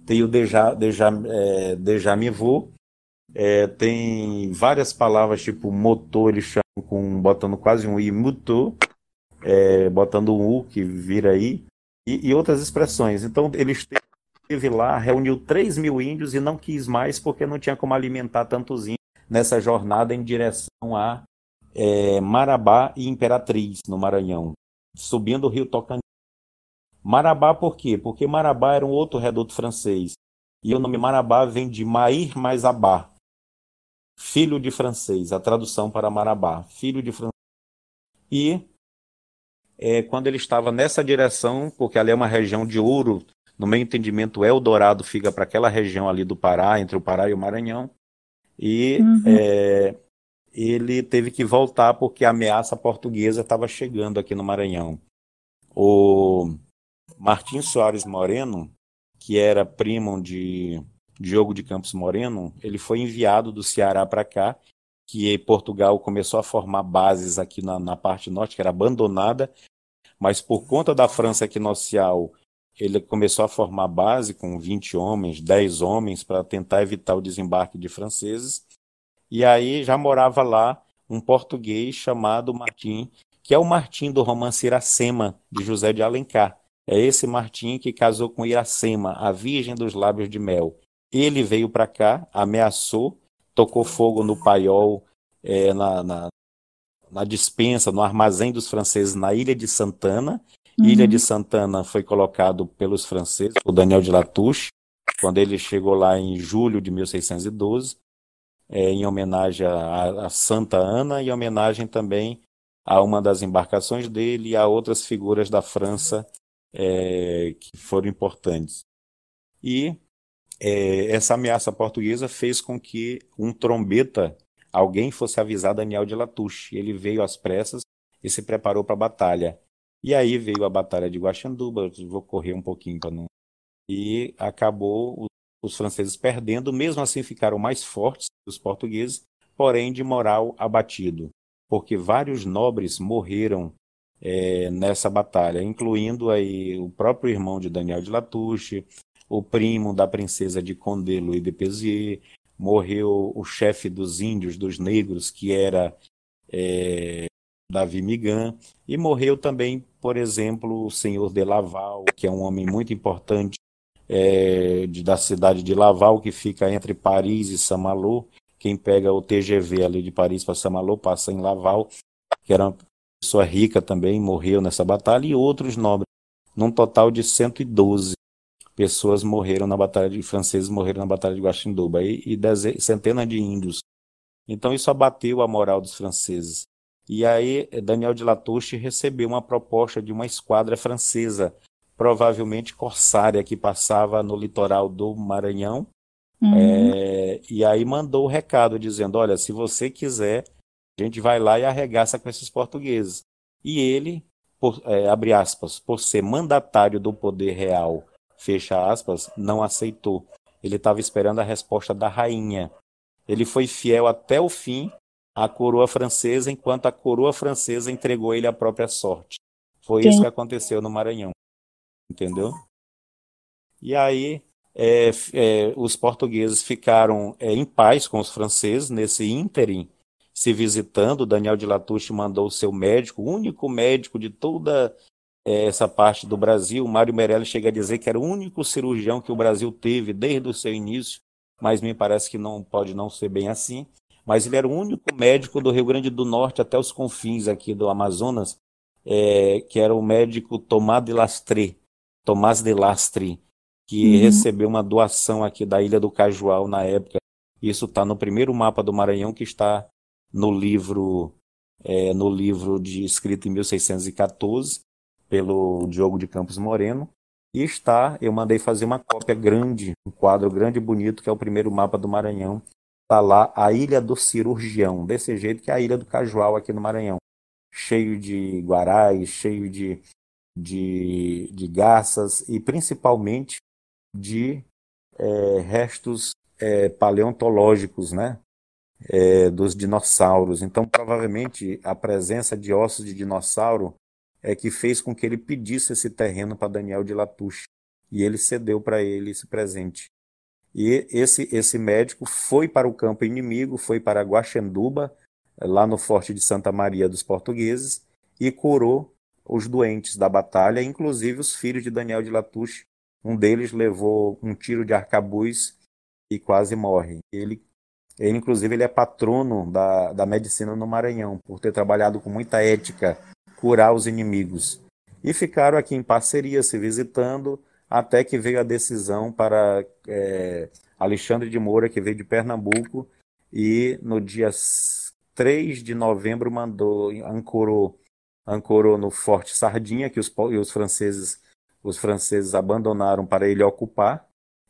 tem o déjà, déjà, é, déjà me vou, é, tem várias palavras tipo motor, eles chamam com, botando quase um i, mutou, é, botando um U que vira aí, e, e outras expressões. Então ele esteve lá, reuniu 3 mil índios e não quis mais porque não tinha como alimentar tantos índios nessa jornada em direção a é, Marabá e Imperatriz, no Maranhão, subindo o rio Tocantins. Marabá por quê? Porque Marabá era um outro reduto francês. E o nome Marabá vem de Mair mais Abá, filho de francês, a tradução para Marabá, filho de francês. E é, quando ele estava nessa direção, porque ali é uma região de ouro, no meu entendimento, Eldorado fica para aquela região ali do Pará, entre o Pará e o Maranhão, e uhum. é, ele teve que voltar porque a ameaça portuguesa estava chegando aqui no Maranhão. O Martim Soares Moreno, que era primo de Diogo de Campos Moreno, ele foi enviado do Ceará para cá, que Portugal começou a formar bases aqui na, na, parte norte, que era abandonada, mas por conta da França equinocial, ele começou a formar base com 20 homens, 10 homens, para tentar evitar o desembarque de franceses. E aí já morava lá um português chamado Martim, que é o Martim do romance Iracema, de José de Alencar. É esse Martim que casou com Iracema, a Virgem dos Lábios de Mel. Ele veio para cá, ameaçou, tocou fogo no paiol, é, na, na, na dispensa, no armazém dos franceses na Ilha de Santana. Uhum. Ilha de Santana foi colocado pelos franceses, o Daniel de Latouche, quando ele chegou lá em julho de 1612, é, em homenagem a, a, Santa Ana e em homenagem também a uma das embarcações dele e a outras figuras da França é, que foram importantes. E é, essa ameaça portuguesa fez com que um trombeta, alguém fosse avisar Daniel de Latouche. Ele veio às pressas e se preparou para a batalha. E aí veio a batalha de Guaxanduba, vou correr um pouquinho para não. E acabou os franceses perdendo, mesmo assim ficaram mais fortes os portugueses, porém de moral abatido, porque vários nobres morreram é, nessa batalha, incluindo aí o próprio irmão de Daniel de Latouche, o primo da princesa de Condé, Louis de Pézier, morreu o chefe dos índios, dos negros, que era é, Davi Migan, e morreu também, por exemplo, o senhor de Laval, que é um homem muito importante é, de, da cidade de Laval, que fica entre Paris e Saint-Malo. Quem pega o TGV ali de Paris para Saint-Malo passa em Laval, que era uma pessoa rica também, morreu nessa batalha, e outros nobres, num total de 112 pessoas morreram na batalha de franceses morreram na batalha de Guaxinduba e, e centenas de índios. Então isso abateu a moral dos franceses. E aí Daniel de Latouche recebeu uma proposta de uma esquadra francesa, provavelmente corsária, que passava no litoral do Maranhão. Uhum. É, e aí mandou o recado dizendo: olha, se você quiser, a gente vai lá e arregaça com esses portugueses. E ele, por, é, abre aspas, por ser mandatário do poder real fecha aspas, não aceitou. Ele estava esperando a resposta da rainha. Ele foi fiel até o fim à coroa francesa, enquanto a coroa francesa entregou ele a própria sorte. Foi Sim. isso que aconteceu no Maranhão. Entendeu? E aí, é, é, os portugueses ficaram é, em paz com os franceses nesse ínterim, se visitando. Daniel de Latouche mandou o seu médico, o único médico de toda é, essa parte do Brasil. Mário Meirelles chega a dizer que era o único cirurgião que o Brasil teve desde o seu início, mas me parece que não pode não ser bem assim. Mas ele era o único médico do Rio Grande do Norte até os confins aqui do Amazonas, é, que era o médico Tomás de Lastre, Tomás de Lastre, que uhum. recebeu uma doação aqui da Ilha do Cajual na época. Isso está no primeiro mapa do Maranhão que está no livro é, no livro de escrito em 1614 pelo Diogo de Campos Moreno. E está, eu mandei fazer uma cópia grande, um quadro grande e bonito, que é o primeiro mapa do Maranhão. Está lá a Ilha do Cirurgião, desse jeito que é a Ilha do Cajual aqui no Maranhão. Cheio de guarais, cheio de, de, de garças e principalmente de é, restos é, paleontológicos, né? É, dos dinossauros. Então, provavelmente, a presença de ossos de dinossauro é que fez com que ele pedisse esse terreno para Daniel de Latouche e ele cedeu para ele esse presente. E esse esse médico foi para o campo inimigo, foi para Guaxenduba, lá no forte de Santa Maria dos portugueses e curou os doentes da batalha, inclusive os filhos de Daniel de Latouche. Um deles levou um tiro de arcabuz e quase morre. Ele, ele inclusive, ele é patrono da, da medicina no Maranhão, por ter trabalhado com muita ética curar os inimigos. E ficaram aqui em parceria, se visitando, até que veio a decisão para é, Alexandre de Moura, que veio de Pernambuco, e no dia 3 de novembro mandou, ancorou, ancorou no Forte Sardinha, que os, os franceses os franceses abandonaram para ele ocupar,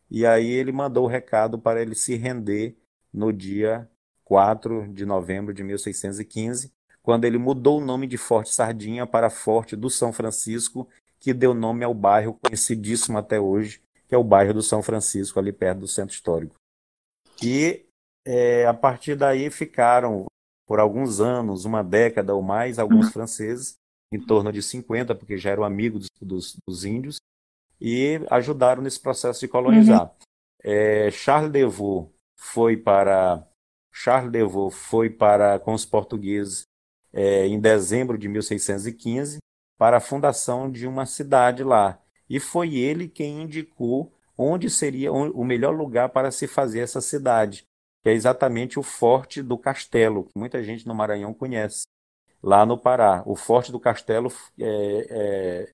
e aí ele mandou o recado para ele se render no dia 4 de novembro de 1615, quando ele mudou o nome de Forte Sardinha para Forte do São Francisco, que deu nome ao bairro conhecidíssimo até hoje, que é o bairro do São Francisco, ali perto do centro histórico. E é, a partir daí ficaram, por alguns anos, uma década ou mais, alguns uhum. franceses, em torno de 50, porque já eram amigos dos, dos índios, e ajudaram nesse processo de colonizar. Uhum. É, Charles Devaux foi para Charles Devaux foi para com os portugueses é, em dezembro de 1615 para a fundação de uma cidade lá. E foi ele quem indicou onde seria o melhor lugar para se fazer essa cidade, que é exatamente o Forte do Castelo, que muita gente no Maranhão conhece, lá no Pará. O Forte do Castelo é,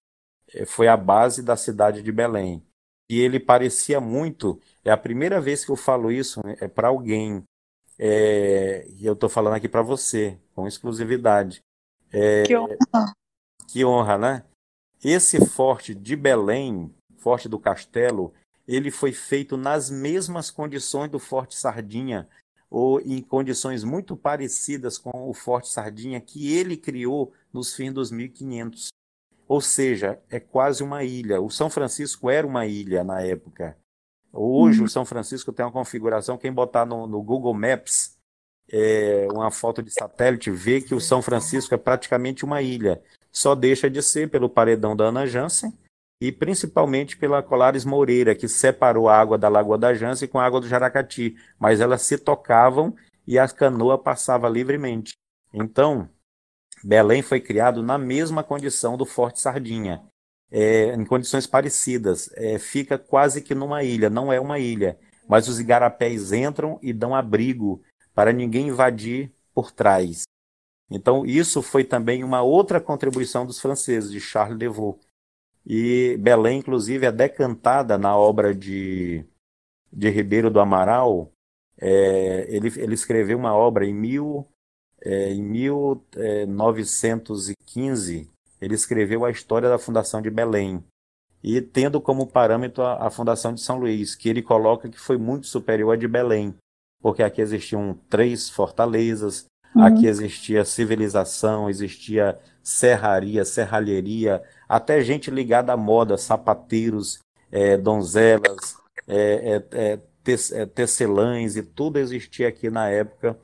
é, é foi a base da cidade de Belém. E ele parecia muito, é a primeira vez que eu falo isso é para alguém é, e eu estou falando aqui para você, com exclusividade. É, que honra. Que honra, né? Esse forte de Belém, forte do Castelo, ele foi feito nas mesmas condições do Forte Sardinha, ou em condições muito parecidas com o Forte Sardinha que ele criou nos fins dos 1500. Ou seja, é quase uma ilha. O São Francisco era uma ilha na época. Hoje uhum. o São Francisco tem uma configuração, quem botar no, no Google Maps é, uma foto de satélite vê que o São Francisco é praticamente uma ilha. Só deixa de ser pelo paredão da Ana Jansen e principalmente pela Colares Moreira, que separou a água da Lagoa da Jansen com a água do Jaracati. Mas elas se tocavam e a canoa passava livremente. Então, Belém foi criado na mesma condição do Forte Sardinha. É, em condições parecidas. É, fica quase que numa ilha, não é uma ilha, mas os igarapés entram e dão abrigo para ninguém invadir por trás. Então, isso foi também uma outra contribuição dos franceses, de Charles Devaux. E Belém, inclusive, é decantada na obra de, de Ribeiro do Amaral. É, ele, ele escreveu uma obra em, mil, é, em 1915, ele escreveu a história da fundação de Belém. E tendo como parâmetro a, a fundação de São Luís, que ele coloca que foi muito superior à de Belém, porque aqui existiam três fortalezas, Uhum. Aqui existia civilização, existia serraria, serralheria, até gente ligada à moda, sapateiros, é, donzelas, é, é, é, é tecelães e tudo existia aqui na época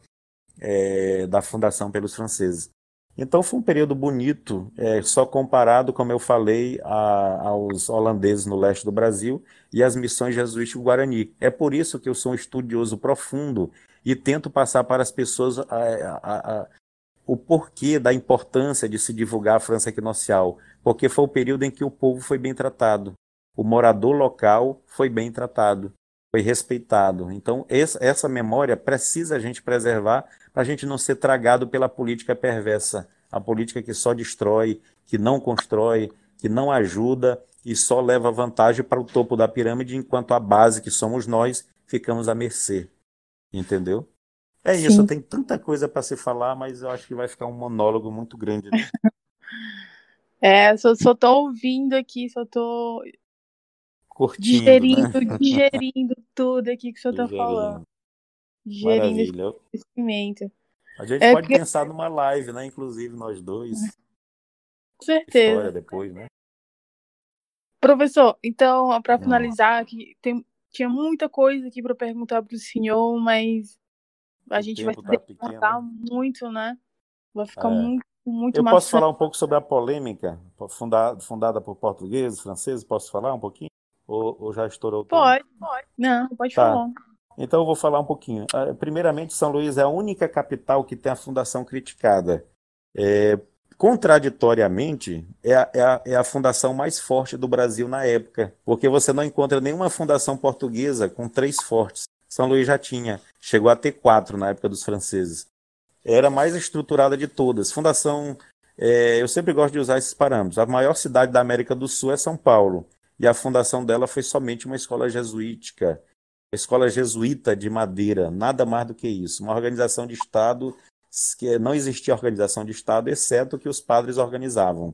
é, da fundação pelos franceses. Então foi um período bonito, é, só comparado, como eu falei, a, aos holandeses no leste do Brasil e as missões jesuíticas Guarani. É por isso que eu sou um estudioso profundo e tento passar para as pessoas a, a, a, o porquê da importância de se divulgar a França equinocial, porque foi o período em que o povo foi bem tratado, o morador local foi bem tratado, foi respeitado. Então, essa memória precisa a gente preservar para a gente não ser tragado pela política perversa, a política que só destrói, que não constrói, que não ajuda e só leva vantagem para o topo da pirâmide, enquanto a base, que somos nós, ficamos à mercê. Entendeu? É Sim. isso, tem tanta coisa para se falar, mas eu acho que vai ficar um monólogo muito grande. Né? é, só, só tô ouvindo aqui, só tô Curtindo, digerindo, né? digerindo tudo aqui que o senhor tá falando. Digerindo conhecimento. A gente é pode que... pensar numa live, né? Inclusive nós dois. Com certeza. História depois, né? Professor, então, para finalizar, aqui tem, tinha muita coisa aqui para perguntar para o senhor, mas a o gente vai tá perguntar muito, né? Vai ficar é. muito, muito Eu posso falar um pouco sobre a polêmica fundada, fundada por portugueses, franceses? Posso falar um pouquinho? Ou, ou já estourou? Pode, pode. Não, pode tá. falar. Então eu vou falar um pouquinho. Ah, primeiramente, São Luís é a única capital que tem a fundação criticada. É, contraditoriamente, é a, é, a, é a, fundação mais forte do Brasil na época, porque você não encontra nenhuma fundação portuguesa com três fortes. São Luís já tinha, chegou a ter quatro na época dos franceses. Era a mais estruturada de todas. Fundação, é, eu sempre gosto de usar esses parâmetros. A maior cidade da América do Sul é São Paulo, e a fundação dela foi somente uma escola jesuítica, a escola jesuíta de Madeira, nada mais do que isso. Uma organização de Estado que não existia organização de Estado, exceto que os padres organizavam.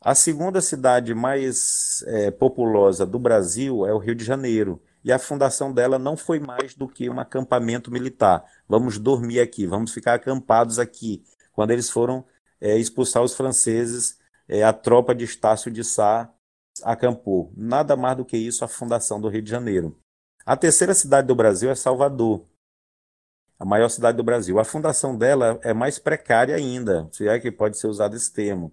A segunda cidade mais é, populosa do Brasil é o Rio de Janeiro, e a fundação dela não foi mais do que um acampamento militar. Vamos dormir aqui, vamos ficar acampados aqui. Quando eles foram é, expulsar os franceses, é, a tropa de Estácio de Sá acampou. Nada mais do que isso a fundação do Rio de Janeiro. A terceira cidade do Brasil é Salvador, a maior cidade do Brasil. A fundação dela é mais precária ainda, se é que pode ser usado esse termo.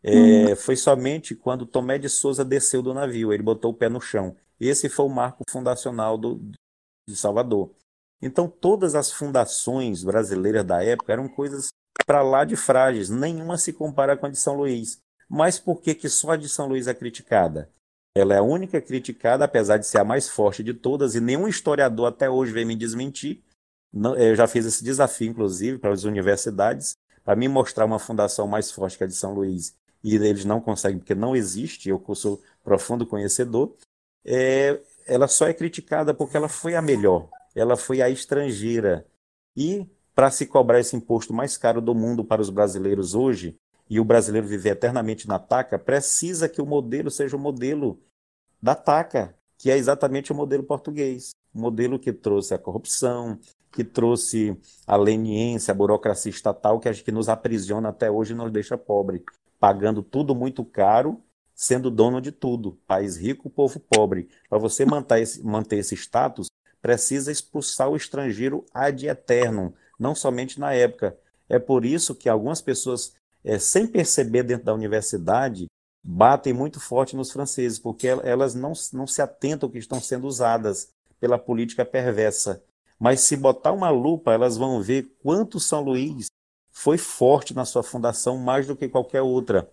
É, hum. Foi somente quando Tomé de Souza desceu do navio, ele botou o pé no chão. Esse foi o marco fundacional do, de Salvador. Então, todas as fundações brasileiras da época eram coisas para lá de frágeis, nenhuma se compara com a de São Luís. Mas por que, que só a de São Luís é criticada? Ela é a única criticada, apesar de ser a mais forte de todas, e nenhum historiador até hoje vem me desmentir, eu já fiz esse desafio, inclusive, para as universidades, para me mostrar uma fundação mais forte que a de São Luís, e eles não conseguem, porque não existe, eu sou profundo conhecedor, é, ela só é criticada porque ela foi a melhor, ela foi a estrangeira. E para se cobrar esse imposto mais caro do mundo para os brasileiros hoje, e o brasileiro viver eternamente na taca, precisa que o modelo seja o modelo da taca, que é exatamente o modelo português. O modelo que trouxe a corrupção, que trouxe a leniência, a burocracia estatal que, que nos aprisiona até hoje e nos deixa pobre, pagando tudo muito caro, sendo dono de tudo. País rico, povo pobre. Para você manter esse, manter esse status, precisa expulsar o estrangeiro ad eterno, não somente na época. É por isso que algumas pessoas, é, sem perceber dentro da universidade, batem muito forte nos franceses, porque elas não, não se atentam que estão sendo usadas pela política perversa mas se botar uma lupa, elas vão ver quanto São Luís foi forte na sua fundação mais do que qualquer outra.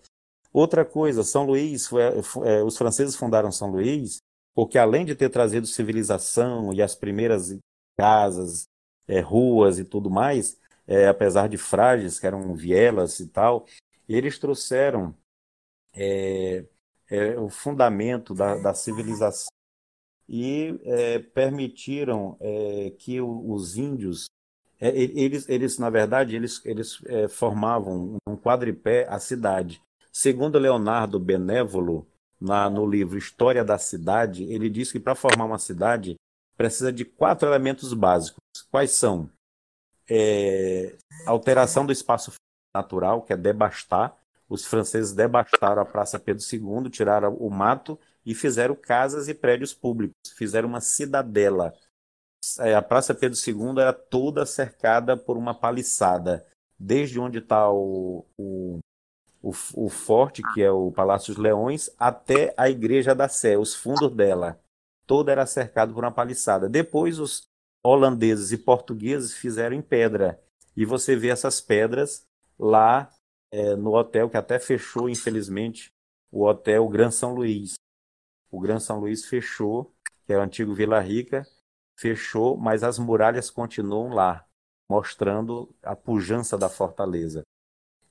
Outra coisa, São Luís, foi, é, os franceses fundaram São Luís porque além de ter trazido civilização e as primeiras casas, é, ruas e tudo mais, é, apesar de frágeis, que eram vielas e tal, eles trouxeram é, é, o fundamento da, da civilização e é, permitiram é, que os índios é, eles, eles na verdade eles, eles formavam um quadripé a cidade. Segundo Leonardo Benévolo na, no livro História da Cidade ele diz que para formar uma cidade precisa de quatro elementos básicos. Quais são é, alteração do espaço natural que é debastar os franceses debastaram a Praça Pedro II, tiraram o mato e fizeram casas e prédios públicos, fizeram uma cidadela. É, a Praça Pedro II era toda cercada por uma paliçada, desde onde está o, o, o, o, forte, que é o Palácio dos Leões, até a Igreja da Sé, os fundos dela. Toda era cercada por uma paliçada. Depois os holandeses e portugueses fizeram em pedra. E você vê essas pedras lá é, no hotel que até fechou, infelizmente, o hotel Gran São Luís. O Gran São Luís fechou, que é o antigo Vila Rica, fechou, mas as muralhas continuam lá, mostrando a pujança da fortaleza.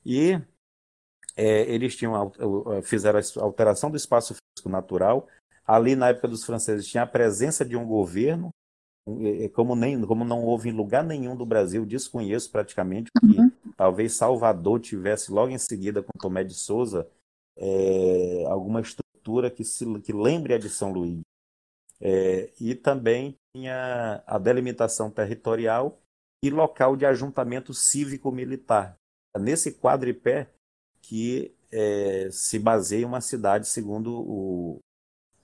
E é, eles tinham, fizeram a alteração do espaço físico natural. Ali, na época dos franceses, tinha a presença de um governo, como, nem, como não houve em lugar nenhum do Brasil, desconheço praticamente, porque uhum. talvez Salvador tivesse logo em seguida com Tomé de Souza é, alguma estrutura que, se, que lembre a de São Luís. É, e também tinha a delimitação territorial e local de ajuntamento cívico-militar. Nesse quadripé que é, se baseia uma cidade, segundo o,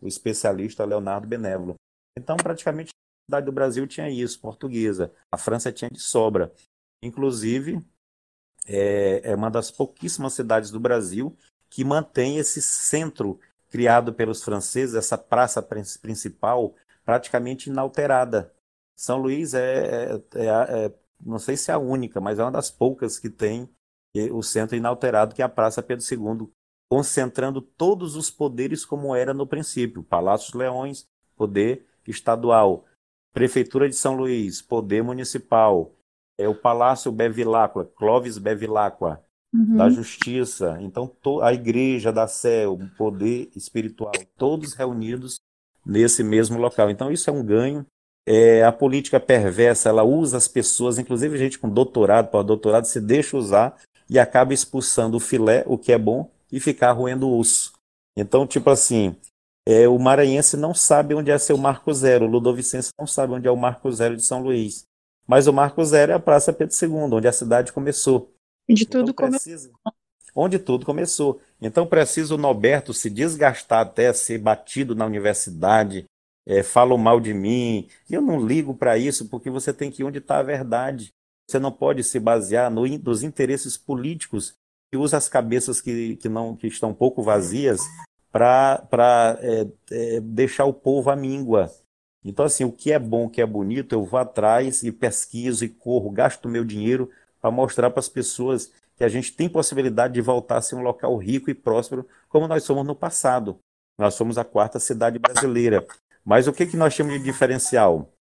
o especialista Leonardo Benévolo. Então, praticamente cidade do Brasil tinha isso, portuguesa. A França tinha de sobra. Inclusive, é, é uma das pouquíssimas cidades do Brasil que mantém esse centro criado pelos franceses, essa praça principal, praticamente inalterada. São Luís é, é, é, é, não sei se é a única, mas é uma das poucas que tem o centro inalterado, que é a Praça Pedro II, concentrando todos os poderes como era no princípio: Palácios Leões, poder estadual, Prefeitura de São Luís, Poder Municipal, é o Palácio Bevilacqua, Clóvis Bevilacqua, uhum. da Justiça, então a Igreja da Sé, o Poder Espiritual, todos reunidos nesse mesmo local. Então isso é um ganho. É, a política perversa, ela usa as pessoas, inclusive gente com doutorado, para doutorado se deixa usar e acaba expulsando o filé, o que é bom, e ficar roendo o osso. Então, tipo assim, é, o maranhense não sabe onde é seu Marco Zero, o ludovicense não sabe onde é o Marco Zero de São Luís. Mas o Marco Zero é a Praça Pedro II, onde a cidade começou. Onde então, tudo precisa, começou. Onde tudo começou. Então precisa o Norberto se desgastar até ser batido na universidade, é, falam mal de mim. Eu não ligo para isso, porque você tem que ir onde está a verdade. Você não pode se basear no, nos interesses políticos que usa as cabeças que, que, não, que estão pouco vazias para é, é, deixar o povo à míngua. Então, assim, o que é bom, o que é bonito, eu vou atrás e pesquiso e corro, gasto meu dinheiro para mostrar para as pessoas que a gente tem possibilidade de voltar a ser um local rico e próspero, como nós somos no passado. Nós somos a quarta cidade brasileira. Mas o que, que nós chamamos de diferencial?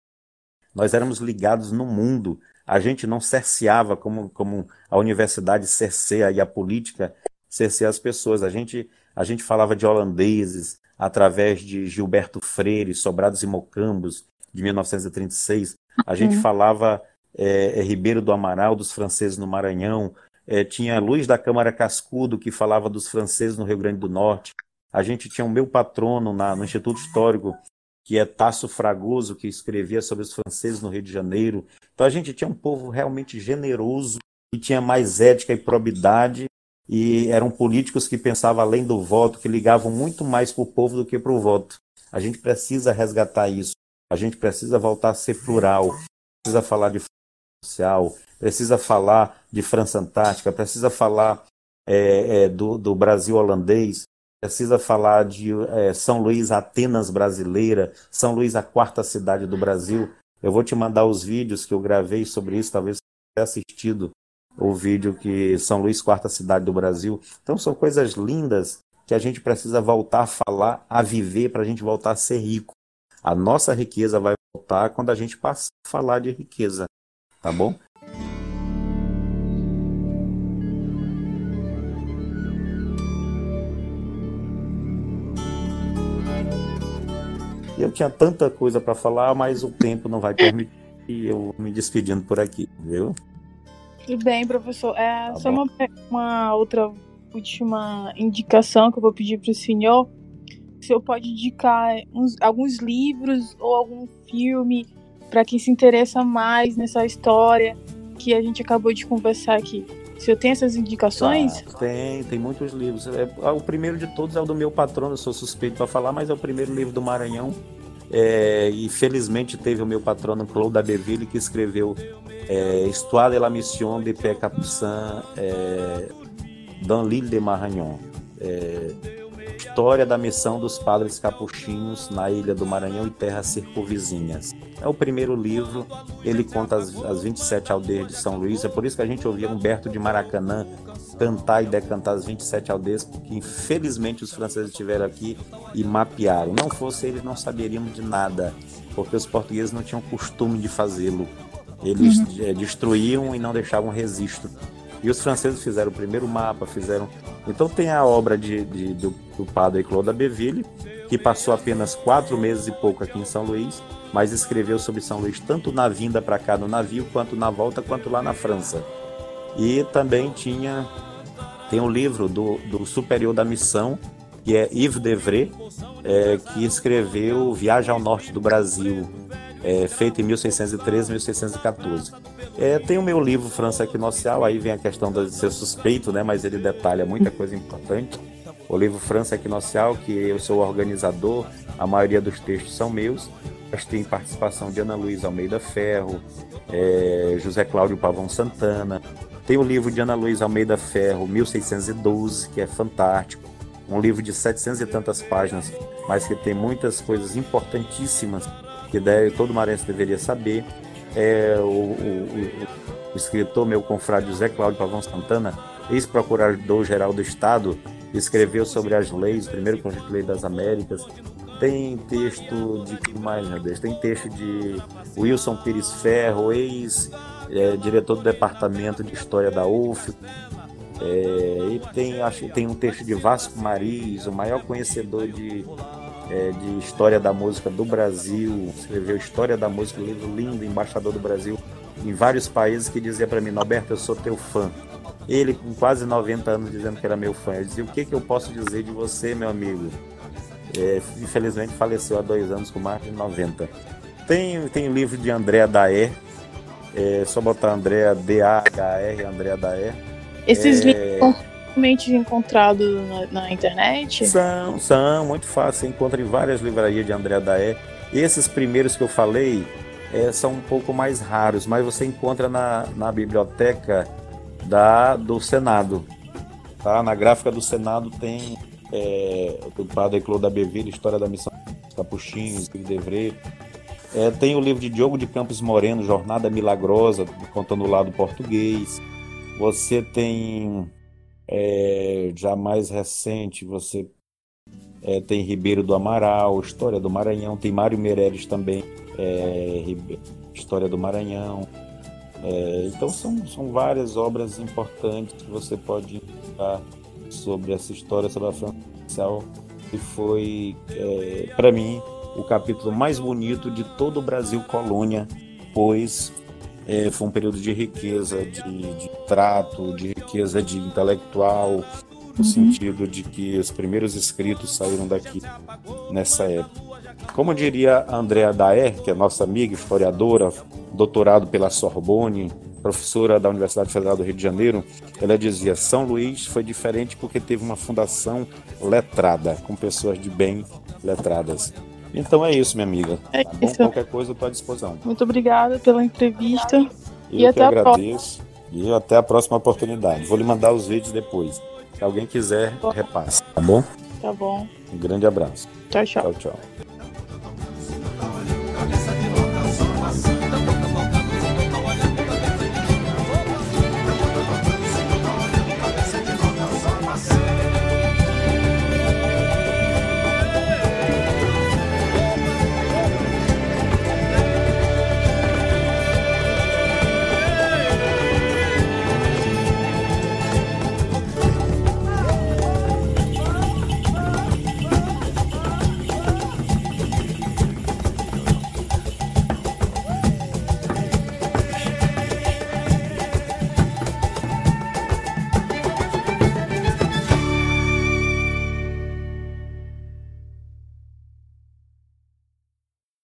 Nós éramos ligados no mundo. A gente não cerceava como, como a universidade cerceia e a política cerceia as pessoas. A gente a gente falava de holandeses através de Gilberto Freire, Sobrados e Mocambos, de 1936. A gente uhum. falava é, é, Ribeiro do Amaral, dos franceses no Maranhão. É, tinha Luiz da Câmara Cascudo, que falava dos franceses no Rio Grande do Norte. A gente tinha o meu patrono na, no Instituto Histórico, que é Tasso Fragoso, que escrevia sobre os franceses no Rio de Janeiro. Então a gente tinha um povo realmente generoso, que tinha mais ética e probidade e eram políticos que pensavam além do voto, que ligavam muito mais para o povo do que para o voto. A gente precisa resgatar isso. A gente precisa voltar a ser plural. Precisa falar de social, precisa falar de França Antártica, precisa falar é, é, do, do, Brasil holandês, precisa falar de é, São Luís, Atenas brasileira, São Luís, a quarta cidade do Brasil. Eu vou te mandar os vídeos que eu gravei sobre isso, talvez você tenha assistido o vídeo que São Luís, quarta cidade do Brasil. Então são coisas lindas que a gente precisa voltar a falar, a viver, para a gente voltar a ser rico. A nossa riqueza vai voltar quando a gente passar a falar de riqueza, tá bom? Eu tinha tanta coisa para falar, mas o tempo não vai permitir eu me despedindo por aqui, viu? Tudo bem, professor. É, tá só uma, uma, outra última indicação que eu vou pedir para o senhor. O senhor pode indicar uns, alguns livros ou algum filme para quem se interessa mais nessa história que a gente acabou de conversar aqui. O senhor tem essas indicações? Tá, tem, tem muitos livros. É, é, o primeiro de todos é o do meu patrono, eu sou suspeito para falar, mas é o primeiro livro do Maranhão. É, e felizmente teve o meu patrono Claude Abbeville que escreveu é, Histoire de la Mission de Pé Capucin é, dans l'île de Maranhão. É, História da missão dos padres capuchinhos na ilha do Maranhão e terras circunvizinhas. É o primeiro livro, ele conta as, as 27 aldeias de São Luís, é por isso que a gente ouvia Humberto de Maracanã cantar e decantar as 27 aldeias, porque infelizmente os franceses estiveram aqui e mapearam. Não fosse eles, não saberíamos de nada, porque os portugueses não tinham costume de fazê-lo. Eles uhum. Eh, destruíam e não deixavam registro. E os franceses fizeram o primeiro mapa, fizeram. Então tem a obra de, de do, do, padre Claude Abbeville, que passou apenas quatro meses e pouco aqui em São Luís, mas escreveu sobre São Luís tanto na vinda para cá no navio, quanto na volta, quanto lá na França. E também tinha tem um livro do, do superior da missão, que é Yves Devray, é, que escreveu Viagem ao Norte do Brasil, é, feito em 1613, 1614. É, tem o meu livro França Equinocial, aí vem a questão de ser suspeito, né, mas ele detalha muita coisa importante. O livro França Equinocial, que eu sou organizador, a maioria dos textos são meus, mas tem participação de Ana Luísa Almeida Ferro, é, José Cláudio Pavão Santana. Tem o livro de Ana Luísa Almeida Ferro, 1612, que é fantástico. Um livro de 700 e tantas páginas, mas que tem muitas coisas importantíssimas que deve, todo maranhense deveria saber. É o, o, o, escritor, meu confrade José Cláudio Pavão Santana, ex-procurador-geral do Estado, escreveu sobre as leis, o primeiro conjunto de lei das Américas. Tem texto de que mais, meu Deus? Tem texto de Wilson Pires Ferro, ex-diretor é, do Departamento de História da UF. É, e tem, acho, tem um texto de Vasco Mariz, o maior conhecedor de é, de História da Música do Brasil, escreveu História da Música, um livro lindo, embaixador do Brasil em vários países, que dizia para mim, Norberto, eu sou teu fã. Ele, com quase 90 anos, dizendo que era meu fã. Eu dizia, o que, que eu posso dizer de você, meu amigo? É, infelizmente faleceu há dois anos, com mais de 90. Tem, tem livro de Andréa Daer, é só botar Andréa D-A-H-R, Andréa Daer. Esses é... livros facilmente encontrado na, na, internet? São, são, muito fácil. Você encontra em várias livrarias de André Daé. Esses primeiros que eu falei é, são um pouco mais raros, mas você encontra na, na biblioteca da, do Senado. Tá? Na gráfica do Senado tem é, o padre Claude Abbeville, História da Missão Capuchinhos, Devre. É, tem o livro de Diogo de Campos Moreno, Jornada Milagrosa, contando o lado português. Você tem é, já mais recente, você é, tem Ribeiro do Amaral, História do Maranhão, tem Mário Meireles também, é, História do Maranhão. É, então são, são várias obras importantes que você pode indicar sobre essa história, sobre a França que foi, é, para mim, o capítulo mais bonito de todo o Brasil colônia, pois é, foi um período de riqueza, de, de trato, de riqueza de intelectual, no uhum. sentido de que os primeiros escritos saíram daqui nessa época. Como diria a Andrea Daer, que é nossa amiga, historiadora, doutorado pela Sorbonne, professora da Universidade Federal do Rio de Janeiro, ela dizia: São Luís foi diferente porque teve uma fundação letrada, com pessoas de bem letradas. Então é isso, minha amiga. É tá isso. Qualquer coisa eu estou à disposição. Muito obrigada pela entrevista. Eu e até agradeço. E até a próxima oportunidade. Vou lhe mandar os vídeos depois. Se alguém quiser, repasse, tá bom? Tá bom. Um grande abraço. Tchau, tchau. Tchau, tchau.